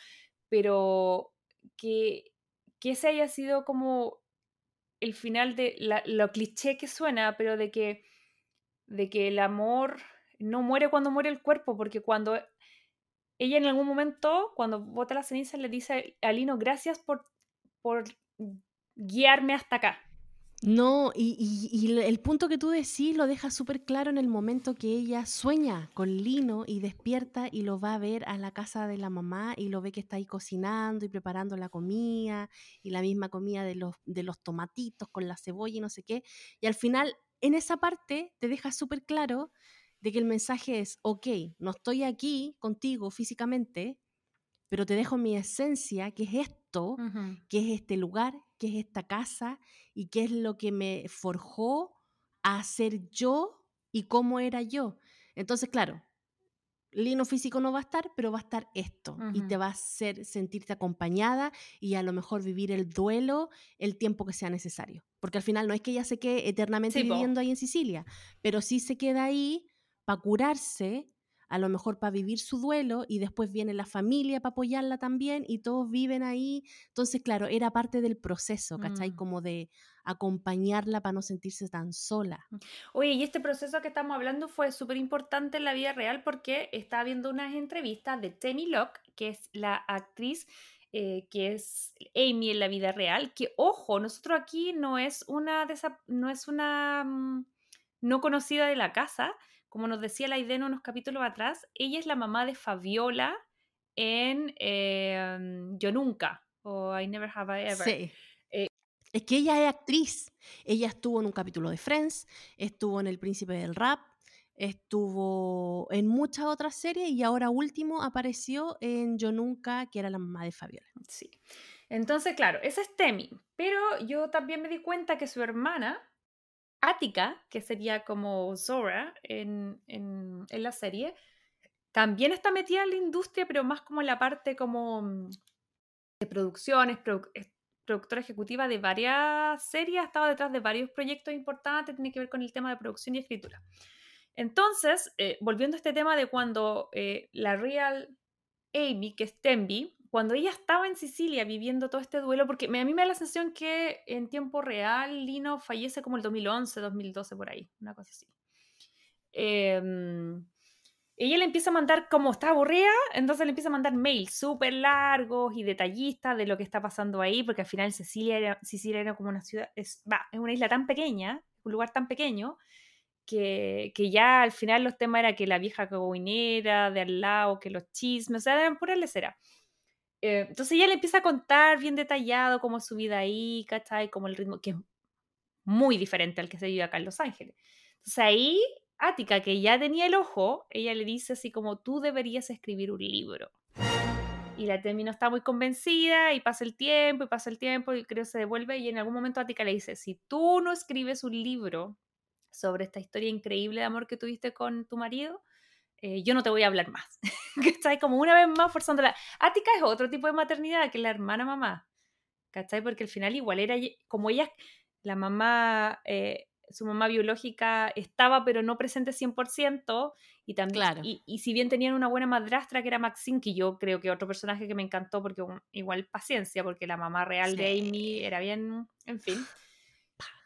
pero que, que ese haya sido como el final de lo cliché que suena, pero de que, de que el amor no muere cuando muere el cuerpo, porque cuando ella en algún momento, cuando bota la ceniza, le dice a Lino, gracias por, por guiarme hasta acá. No, y, el punto que tú decís lo deja súper claro en el momento que ella sueña con Lino y despierta y lo va a ver a la casa de la mamá y lo ve que está ahí cocinando y preparando la comida y la misma comida de los, de los tomatitos con la cebolla y no sé qué. Y al final, en esa parte, te deja súper claro de que el mensaje es, ok, no estoy aquí contigo físicamente, pero te dejo mi esencia, que es esto, que es este lugar, que es esta casa y qué es lo que me forjó a ser yo y cómo era yo. Entonces, claro, lino físico no va a estar, pero va a estar esto y te va a hacer sentirte acompañada y a lo mejor vivir el duelo el tiempo que sea necesario. Porque al final no es que ella se quede eternamente viviendo ahí en Sicilia, pero sí se queda ahí para curarse a lo mejor para vivir su duelo y después viene la familia para apoyarla también y todos viven ahí. Entonces, claro, era parte del proceso, ¿cachai? Mm. Como de acompañarla para no sentirse tan sola. Mm. Oye, y este proceso que estamos hablando fue súper importante en la vida real porque estaba viendo unas entrevistas de Tammy Locke, que es la actriz eh, que es Amy en la vida real, que ojo, nosotros aquí no es una no es una mm, no conocida de la casa, como nos decía la idea en unos capítulos atrás, ella es la mamá de Fabiola en em, Yo Nunca o I Never Have I Ever. Sí. Eh, es que ella es actriz. Ella estuvo en un capítulo de Friends, estuvo en El Príncipe del Rap, estuvo en muchas otras series y ahora último apareció en Yo Nunca, que era la mamá de Fabiola. Sí. Entonces, claro, esa es Temi. Pero yo también me di cuenta que su hermana Ática, que sería como Zora en, la serie, también está metida en la industria, pero más como en la parte como mm, de producciones, productora ejecutiva de varias series, ha estado detrás de varios proyectos importantes, tiene que ver con el tema de producción y escritura. Entonces, eh, volviendo a este tema de cuando eh, la Real Amy, que es Tembi, cuando ella estaba en Sicilia viviendo todo este duelo, porque a mí me da la sensación que en tiempo real Lino fallece como el 2011, 2012, por ahí, una cosa así. Em, ella le empieza a mandar, como está aburrida, entonces le empieza a mandar mails súper largos y detallistas de lo que está pasando ahí, porque al final Sicilia era, Sicilia era como una ciudad, es, es una isla tan pequeña, un lugar tan pequeño, que, que, ya al final los temas era que la vieja cagoinera de al lado, que los chismes, o sea, eran pura lecera. Eh, entonces ella le empieza a contar bien detallado cómo es su vida ahí, ¿cachai? Como el ritmo, que es muy diferente al que se vive acá en Los Ángeles. Entonces ahí, Ática, que ya tenía el ojo, ella le dice así como, tú deberías escribir un libro. Y la Temi no está muy convencida y pasa el tiempo y pasa el tiempo y creo que se devuelve y en algún momento Ática le dice, si tú no escribes un libro sobre esta historia increíble de amor que tuviste con tu marido, eh, yo no te voy a hablar más. ¿Cachai? Como una vez más forzándola. Ática es otro tipo de maternidad que la hermana mamá. ¿Cachai? Porque al final igual era como ella, la mamá, eh, su mamá biológica estaba pero no presente 100% y también, claro. y, si bien tenían una buena madrastra que era Maxine, que yo creo que otro personaje que me encantó porque igual paciencia, porque la mamá real de Amy era bien, en fin.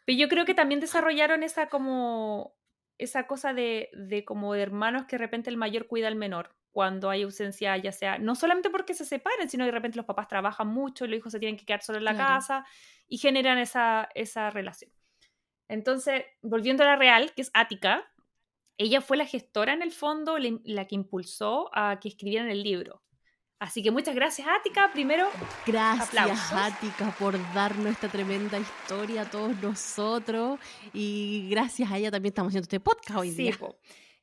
Pero yo creo que también desarrollaron esa como esa cosa de, de como de hermanos que de repente el mayor cuida al menor cuando hay ausencia, ya sea, no solamente porque se separen, sino que de repente los papás trabajan mucho y los hijos se tienen que quedar solo en la casa y generan esa, esa relación. Entonces, volviendo a la real, que es Ática, ella fue la gestora en el fondo, la que impulsó a que escribieran el libro. Así que muchas gracias, Ática. Primero, gracias, Ática, por darnos esta tremenda historia a todos nosotros. Y gracias a ella también estamos haciendo este podcast hoy día.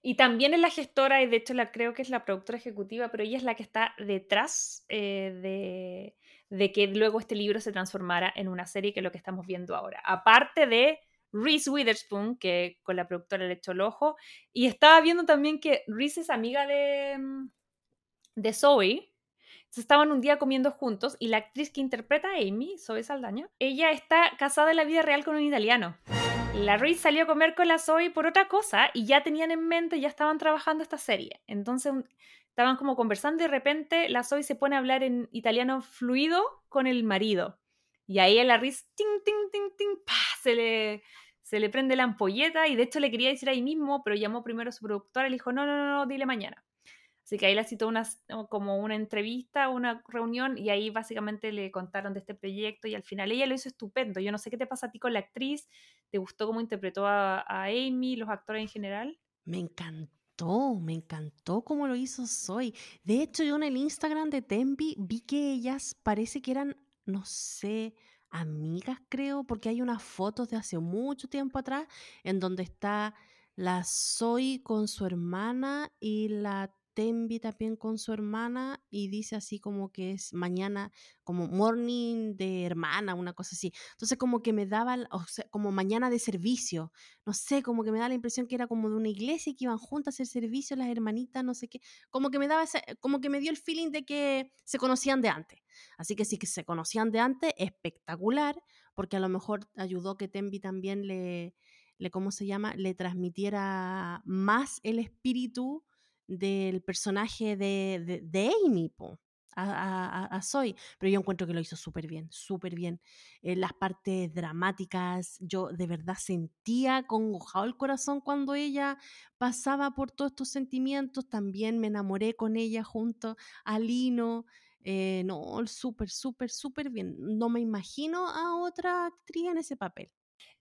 Y también es la gestora, y de hecho la creo que es la productora ejecutiva, pero ella es la que está detrás eh, de, de, que luego este libro se transformara en una serie, que es lo que estamos viendo ahora. Aparte de Reese Witherspoon, que con la productora le echó el ojo, y estaba viendo también que Reese es amiga de, de Zoe, estaban un día comiendo juntos y la actriz que interpreta a Amy, Zoe Saldaña, ella está casada en la vida real con un italiano. La Reese salió a comer con la Zoe por otra cosa y ya tenían en mente, ya estaban trabajando esta serie. Entonces estaban como conversando y de repente la Zoe se pone a hablar en italiano fluido con el marido. Y ahí a la Reese, ting, ting, ting, se le, se le prende la ampolleta y de hecho le quería decir ahí mismo, pero llamó primero a su productora y le dijo, no, no, no dile mañana. Así que ahí la citó una, como una entrevista, una reunión, y ahí básicamente le contaron de este proyecto y al final ella lo hizo estupendo. Yo no sé qué te pasa a ti con la actriz, ¿te gustó cómo interpretó a, Amy, los actores en general? Me encantó, me encantó cómo lo hizo Soy. De hecho, yo en el Instagram de Tembi vi que ellas parece que eran, no sé, amigas creo, porque hay unas fotos de hace mucho tiempo atrás en donde está la Soy con su hermana y la Tembi también con su hermana y dice así como que es mañana, como morning de hermana, una cosa así. Entonces como que me daba, o sea, como mañana de servicio, no sé, como que me da la impresión que era como de una iglesia que iban juntas a hacer servicio las hermanitas, no sé qué, como que me daba, como que me dio el feeling de que se conocían de antes. Así que sí que se conocían de antes, espectacular, porque a lo mejor ayudó que Tembi también le, le ¿cómo se llama? Le transmitiera más el espíritu del personaje de, de, Amy, a, a, Zoe, pero yo encuentro que lo hizo súper bien, súper bien. Eh, las partes dramáticas, yo de verdad sentía congojado el corazón cuando ella pasaba por todos estos sentimientos, también me enamoré con ella junto a Lino. Eh, no, súper, súper, súper bien. No me imagino a otra actriz en ese papel.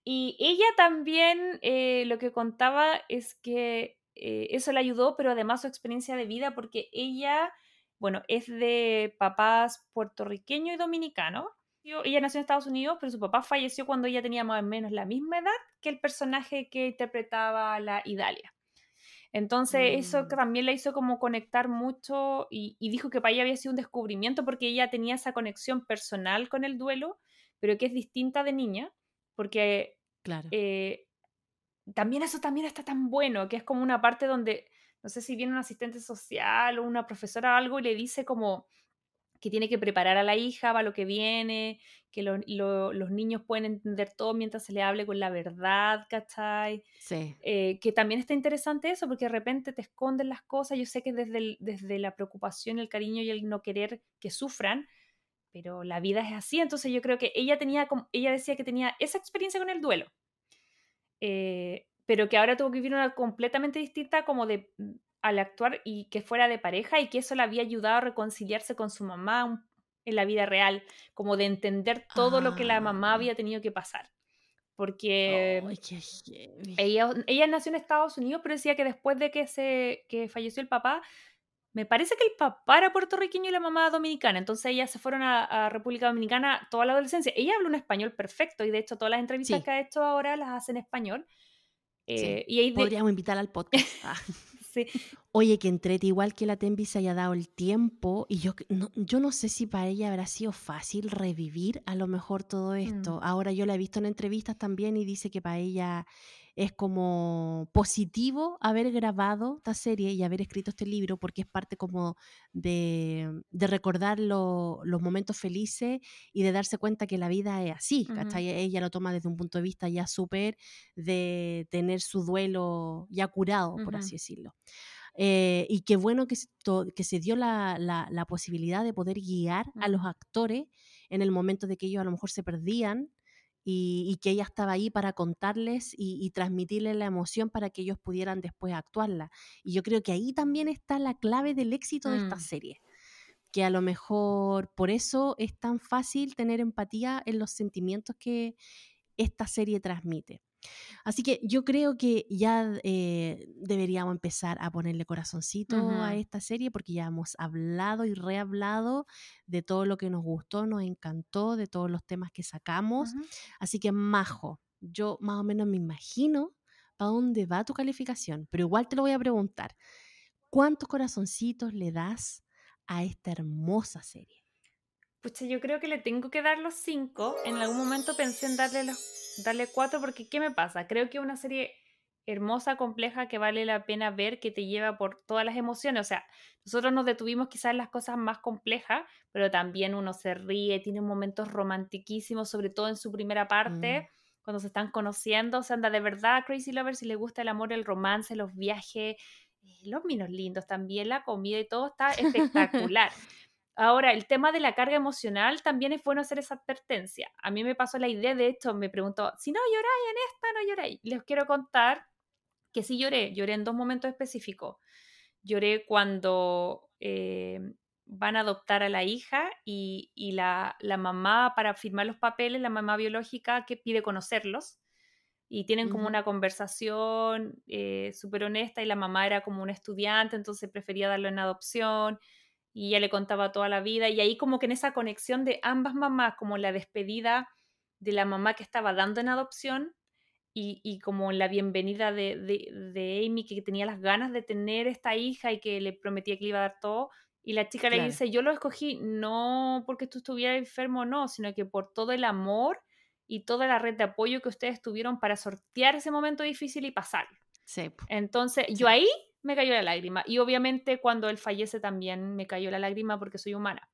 Y ella también eh, lo que contaba es que eh, eso le ayudó, pero además su experiencia de vida, porque ella, bueno, es de papás puertorriqueño y dominicano. Ella nació en Estados Unidos, pero su papá falleció cuando ella tenía más o menos la misma edad que el personaje que interpretaba la Idalia. Entonces eso mm. también le hizo como conectar mucho y, dijo que para ella había sido un descubrimiento porque ella tenía esa conexión personal con el duelo, pero que es distinta de niña, porque claro. Eh, también eso también está tan bueno, que es como una parte donde, no sé si viene un asistente social o una profesora o algo y le dice como que tiene que preparar a la hija para lo que viene, que los niños pueden entender todo mientras se le hable con la verdad, ¿cachai? Sí. Eh, que también está interesante eso, porque de repente te esconden las cosas. Yo sé que desde, desde la preocupación, el cariño y el no querer que sufran, pero la vida es así. Entonces yo creo que ella tenía, ella decía que tenía esa experiencia con el duelo eh, pero que ahora tuvo que vivir una completamente distinta como de mm, al actuar y que fuera de pareja y que eso le había ayudado a reconciliarse con su mamá en la vida real, como de entender todo lo que la mamá ah. había tenido que pasar. Porque ella, ella nació en Estados Unidos, pero decía que después de que, se, que falleció el papá, me parece que el papá era puertorriqueño y la mamá dominicana, entonces ellas se fueron a, República Dominicana toda la adolescencia. Ella habla un español perfecto y de hecho todas las entrevistas que ha hecho ahora las hace en español. Eh, y Podríamos invitar al podcast. Ah. Oye, que entrete, igual que la Tembi se haya dado el tiempo, y yo no, yo no sé si para ella habrá sido fácil revivir a lo mejor todo esto. Mm. Ahora yo la he visto en entrevistas también y dice que para ella es como positivo haber grabado esta serie y haber escrito este libro porque es parte como de, recordar los momentos felices y de darse cuenta que la vida es así, Ella lo toma desde un punto de vista ya súper de tener su duelo ya curado, por así decirlo. Eh, y qué bueno que se, que se dio la, la, posibilidad de poder guiar a los actores en el momento de que ellos a lo mejor se perdían y, que ella estaba ahí para contarles y, transmitirles la emoción para que ellos pudieran después actuarla. Y yo creo que ahí también está la clave del éxito de esta mm. serie que a lo mejor por eso es tan fácil tener empatía en los sentimientos que esta serie transmite. Así que yo creo que ya eh, deberíamos empezar a ponerle corazoncito a esta serie porque ya hemos hablado y rehablado de todo lo que nos gustó, nos encantó, de todos los temas que sacamos. Así que, Majo, yo más o menos me imagino para dónde va tu calificación, pero igual te lo voy a preguntar. ¿Cuántos corazoncitos le das a esta hermosa serie? Pucha, yo creo que le tengo que dar los cinco. En algún momento pensé en darle los darle cuatro porque ¿qué me pasa? Creo que es una serie hermosa, compleja, que vale la pena ver, que te lleva por todas las emociones. O sea, nosotros nos detuvimos quizás en las cosas más complejas, pero también uno se ríe, tiene momentos romantiquísimos, sobre todo en su primera parte, mm. cuando se están conociendo. O sea, anda de verdad Crazy Lover si le gusta el amor, el romance, los viajes, eh, los minos lindos también, la comida y todo está espectacular. Ahora, el tema de la carga emocional también es bueno hacer esa advertencia. A mí me pasó la idea, de esto, me preguntó, si no lloráis en esta, no lloráis. Les quiero contar que sí lloré, lloré en dos momentos específicos. lloré cuando eh, van a adoptar a la hija y, la, mamá, para firmar los papeles, la mamá biológica que pide conocerlos y tienen como una conversación eh, súper honesta y la mamá era como una estudiante, entonces prefería darlo en adopción y ella le contaba toda la vida y ahí como que en esa conexión de ambas mamás, como la despedida de la mamá que estaba dando en adopción y, como la bienvenida de, de, Amy que tenía las ganas de tener esta hija y que le prometía que le iba a dar todo. Y la chica le dice, yo lo escogí no porque tú estuvieras enfermo o no, sino que por todo el amor y toda la red de apoyo que ustedes tuvieron para sortear ese momento difícil y pasarlo. Sí. Entonces, yo ahí me cayó la lágrima. Y obviamente cuando él fallece también me cayó la lágrima porque soy humana.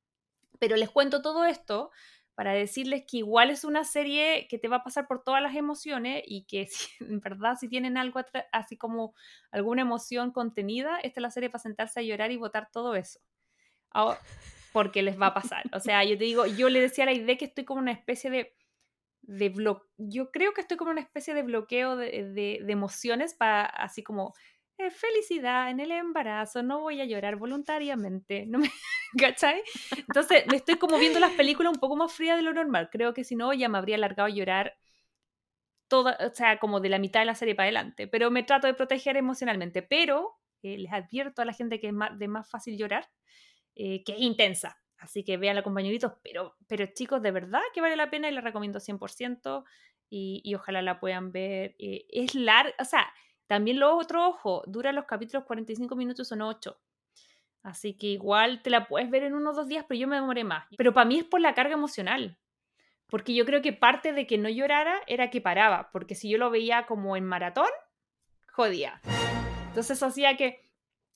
Pero les cuento todo esto para decirles que igual es una serie que te va a pasar por todas las emociones y que en verdad si tienen algo así como alguna emoción contenida, esta es la serie para sentarse a llorar y votar todo eso. porque les va a pasar. O sea, yo te digo, yo le decía a la idea que estoy como una especie de, de yo creo que estoy como una especie de bloqueo de, de emociones para así como eh, felicidad en el embarazo, no voy a llorar voluntariamente, ¿no me, ¿cachai? Entonces me estoy como viendo las películas un poco más fría de lo normal, creo que si no ya me habría alargado a llorar toda, o sea, como de la mitad de la serie para adelante, pero me trato de proteger emocionalmente, pero eh, les advierto a la gente que es más, de más fácil llorar, eh, que es intensa, así que vean compañeritos, pero, pero chicos, de verdad que vale la pena y la recomiendo 100% y, y ojalá la puedan ver. es larga, o sea, también lo otro, ojo, dura los capítulos 45 minutos, son 8. Así que igual te la puedes ver en unos dos días, pero yo me demoré más. Pero para mí es por la carga emocional. Porque yo creo que parte de que no llorara era que paraba. Porque si yo lo veía como en maratón, jodía. Entonces eso hacía que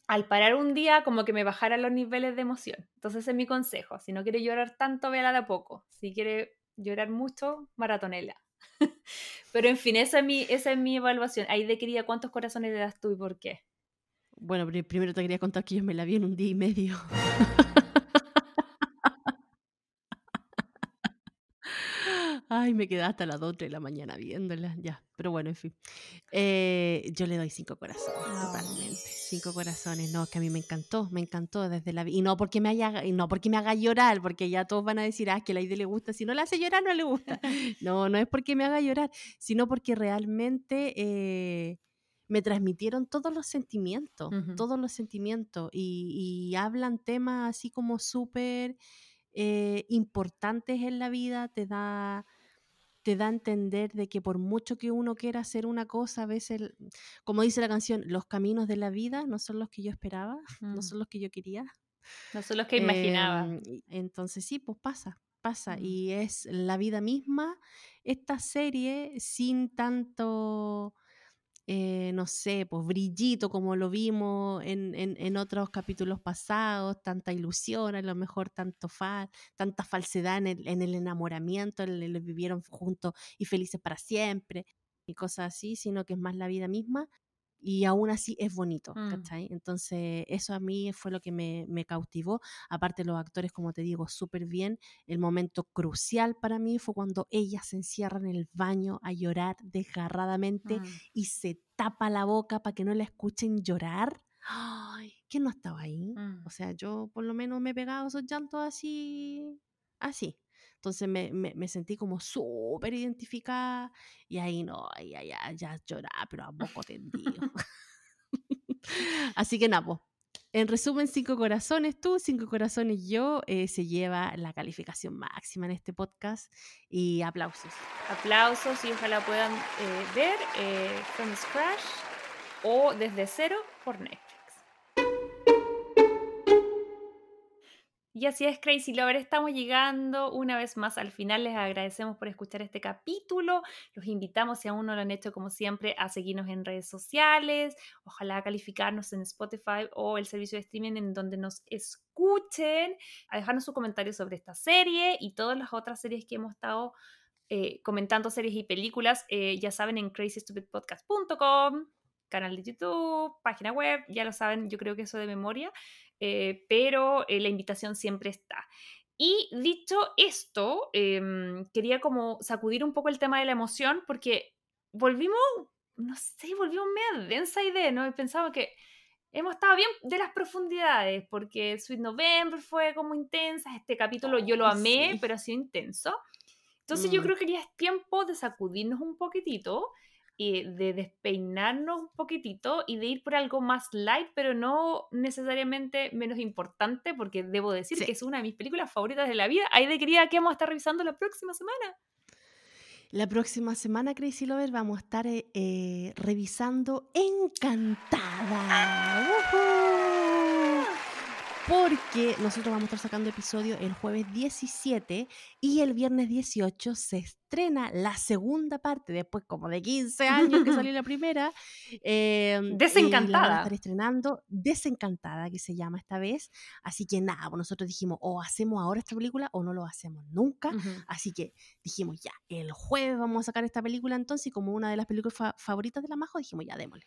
al parar un día como que me bajaran los niveles de emoción. Entonces es mi consejo. Si no quiere llorar tanto, véala de a poco. Si quiere llorar mucho, maratonela. Pero en fin, esa es mi, esa es mi evaluación. Ahí de querida, ¿cuántos corazones le das tú y por qué? Bueno, primero te quería contar que yo me la vi en un día y medio. Ay, me quedé hasta las 2 de la mañana viéndola, ya. Pero bueno, en fin. Eh, yo le doy cinco corazones, totalmente. Cinco corazones. No, que a mí me encantó, me encantó desde la Y no porque me haya, y no porque me haga llorar, porque ya todos van a decir, ah, que la idea le gusta. Si no le hace llorar, no le gusta. No, no es porque me haga llorar, sino porque realmente eh, me transmitieron todos los sentimientos, todos los sentimientos. Y, hablan temas así como súper eh, importantes en la vida, te da te da a entender de que por mucho que uno quiera hacer una cosa, a veces, como dice la canción, los caminos de la vida no son los que yo esperaba, no mm. son los que yo quería. No son los que imaginaba. Em, entonces sí, pues pasa, pasa. Mm. Y es la vida misma, esta serie sin tanto eh, no sé, pues brillito como lo vimos en, otros capítulos pasados, tanta ilusión, a lo mejor tanto fa, tanta falsedad en el, enamoramiento, en el, vivieron juntos y felices para siempre y cosas así, sino que es más la vida misma y aún así es bonito, mm. ¿cachai? Entonces, eso a mí fue lo que me, cautivó. Aparte, los actores, como te digo, súper bien. El momento crucial para mí fue cuando ella se encierra en el baño a llorar desgarradamente mm. y se tapa la boca para que no la escuchen llorar. Ay, ¿quién no estaba ahí? Mm. O sea, yo por lo menos me he pegado esos llantos así, así. Entonces me, me, sentí como súper identificada y ahí no, ya, ya, ya lloraba, pero a poco tendido. Así que nada, en resumen, cinco corazones tú, cinco corazones yo, eh, se lleva la calificación máxima en este podcast y aplausos. Aplausos y ojalá puedan eh, ver eh, From Scratch o Desde Cero por Netflix. Y así es, Crazy Lover. Estamos llegando una vez más al final. Les agradecemos por escuchar este capítulo. Los invitamos, si aún no lo han hecho, como siempre, a seguirnos en redes sociales. Ojalá calificarnos en Spotify o el servicio de streaming en donde nos escuchen. A dejarnos sus comentarios sobre esta serie y todas las otras series que hemos estado eh, comentando, series y películas. Eh, ya saben, en crazystupidpodcast.com canal de YouTube, página web, ya lo saben, yo creo que eso de memoria. Eh, pero eh, la invitación siempre está. Y dicho esto, em, quería como sacudir un poco el tema de la emoción porque volvimos, no sé, volvimos media densa idea, ¿no? He pensado que hemos estado bien de las profundidades, porque Sweet November fue como intensa, este capítulo yo lo amé, pero ha sido intenso. Entonces yo mm. creo que ya es tiempo de sacudirnos un poquitito y de despeinarnos un poquitito y de ir por algo más light, pero no necesariamente menos importante, porque debo decir que es una de mis películas favoritas de la vida. Ahí de querida que vamos a estar revisando la próxima semana. La próxima semana, Crazy Lover, vamos a estar eh, eh, revisando Encantada. Porque nosotros vamos a estar sacando episodio el jueves 17 y el viernes 18 se estrena la segunda parte, después como de 15 años que salió la primera. Eh, Desencantada. La a estar estrenando Desencantada, que se llama esta vez. Así que nada, pues nosotros dijimos, o hacemos ahora esta película o no lo hacemos nunca. Así que dijimos, ya, el jueves vamos a sacar esta película entonces y como una de las películas favoritas de la Majo, dijimos, ya, démosle.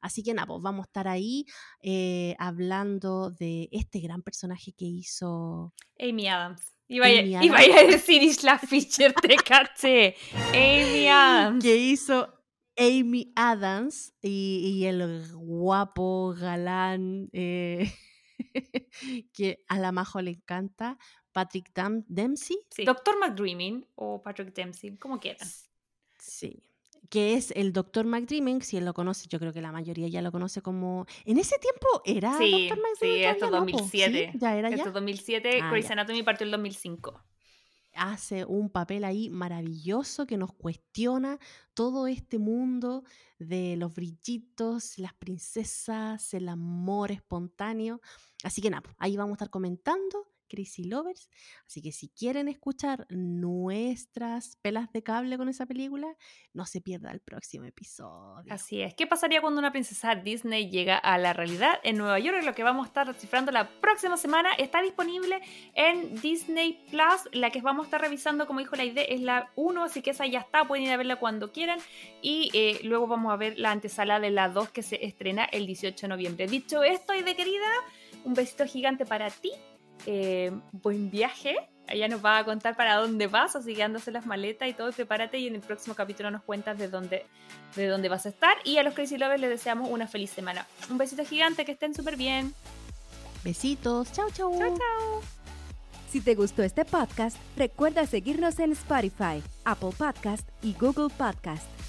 Así que nada, pues vamos a estar ahí eh, hablando de este gran personaje que hizo... Amy Adams. Iba, a, decir Isla Fisher, te caché. Amy Adams. Que hizo Amy Adams y, el guapo galán eh, que a la Majo le encanta, Patrick Dempsey. Sí. Doctor McDreaming o Patrick Dempsey, como quieran. Sí que es el Dr. McDreaming, si él lo conoce, yo creo que la mayoría ya lo conoce como... En ese tiempo era sí, Dr. McDreaming. Sí, esto 2007. ¿Sí? ¿Ya era ya? Esto 2007, ah, Grey's Anatomy partió el 2005. Hace un papel ahí maravilloso que nos cuestiona todo este mundo de los brillitos, las princesas, el amor espontáneo. Así que nada, ahí vamos a estar comentando Crazy Lovers. Así que si quieren escuchar nuestras pelas de cable con esa película, no se pierda el próximo episodio. Así es. ¿Qué pasaría cuando una princesa Disney llega a la realidad en Nueva York? Lo que vamos a estar descifrando la próxima semana. Está disponible en Disney Plus. La que vamos a estar revisando, como dijo la idea, es la 1, así que esa ya está. Pueden ir a verla cuando quieran. Y eh, luego vamos a ver la antesala de la 2 que se estrena el 18 de noviembre. Dicho esto, y de querida, un besito gigante para ti eh, buen viaje. Ella nos va a contar para dónde vas, así que ándase las maletas y todo, y prepárate y en el próximo capítulo nos cuentas de dónde, de dónde vas a estar. Y a los Crazy Lovers les deseamos una feliz semana. Un besito gigante, que estén súper bien. Besitos, chao, chao. Chao, chao. Si te gustó este podcast, recuerda seguirnos en Spotify, Apple Podcast y Google Podcast.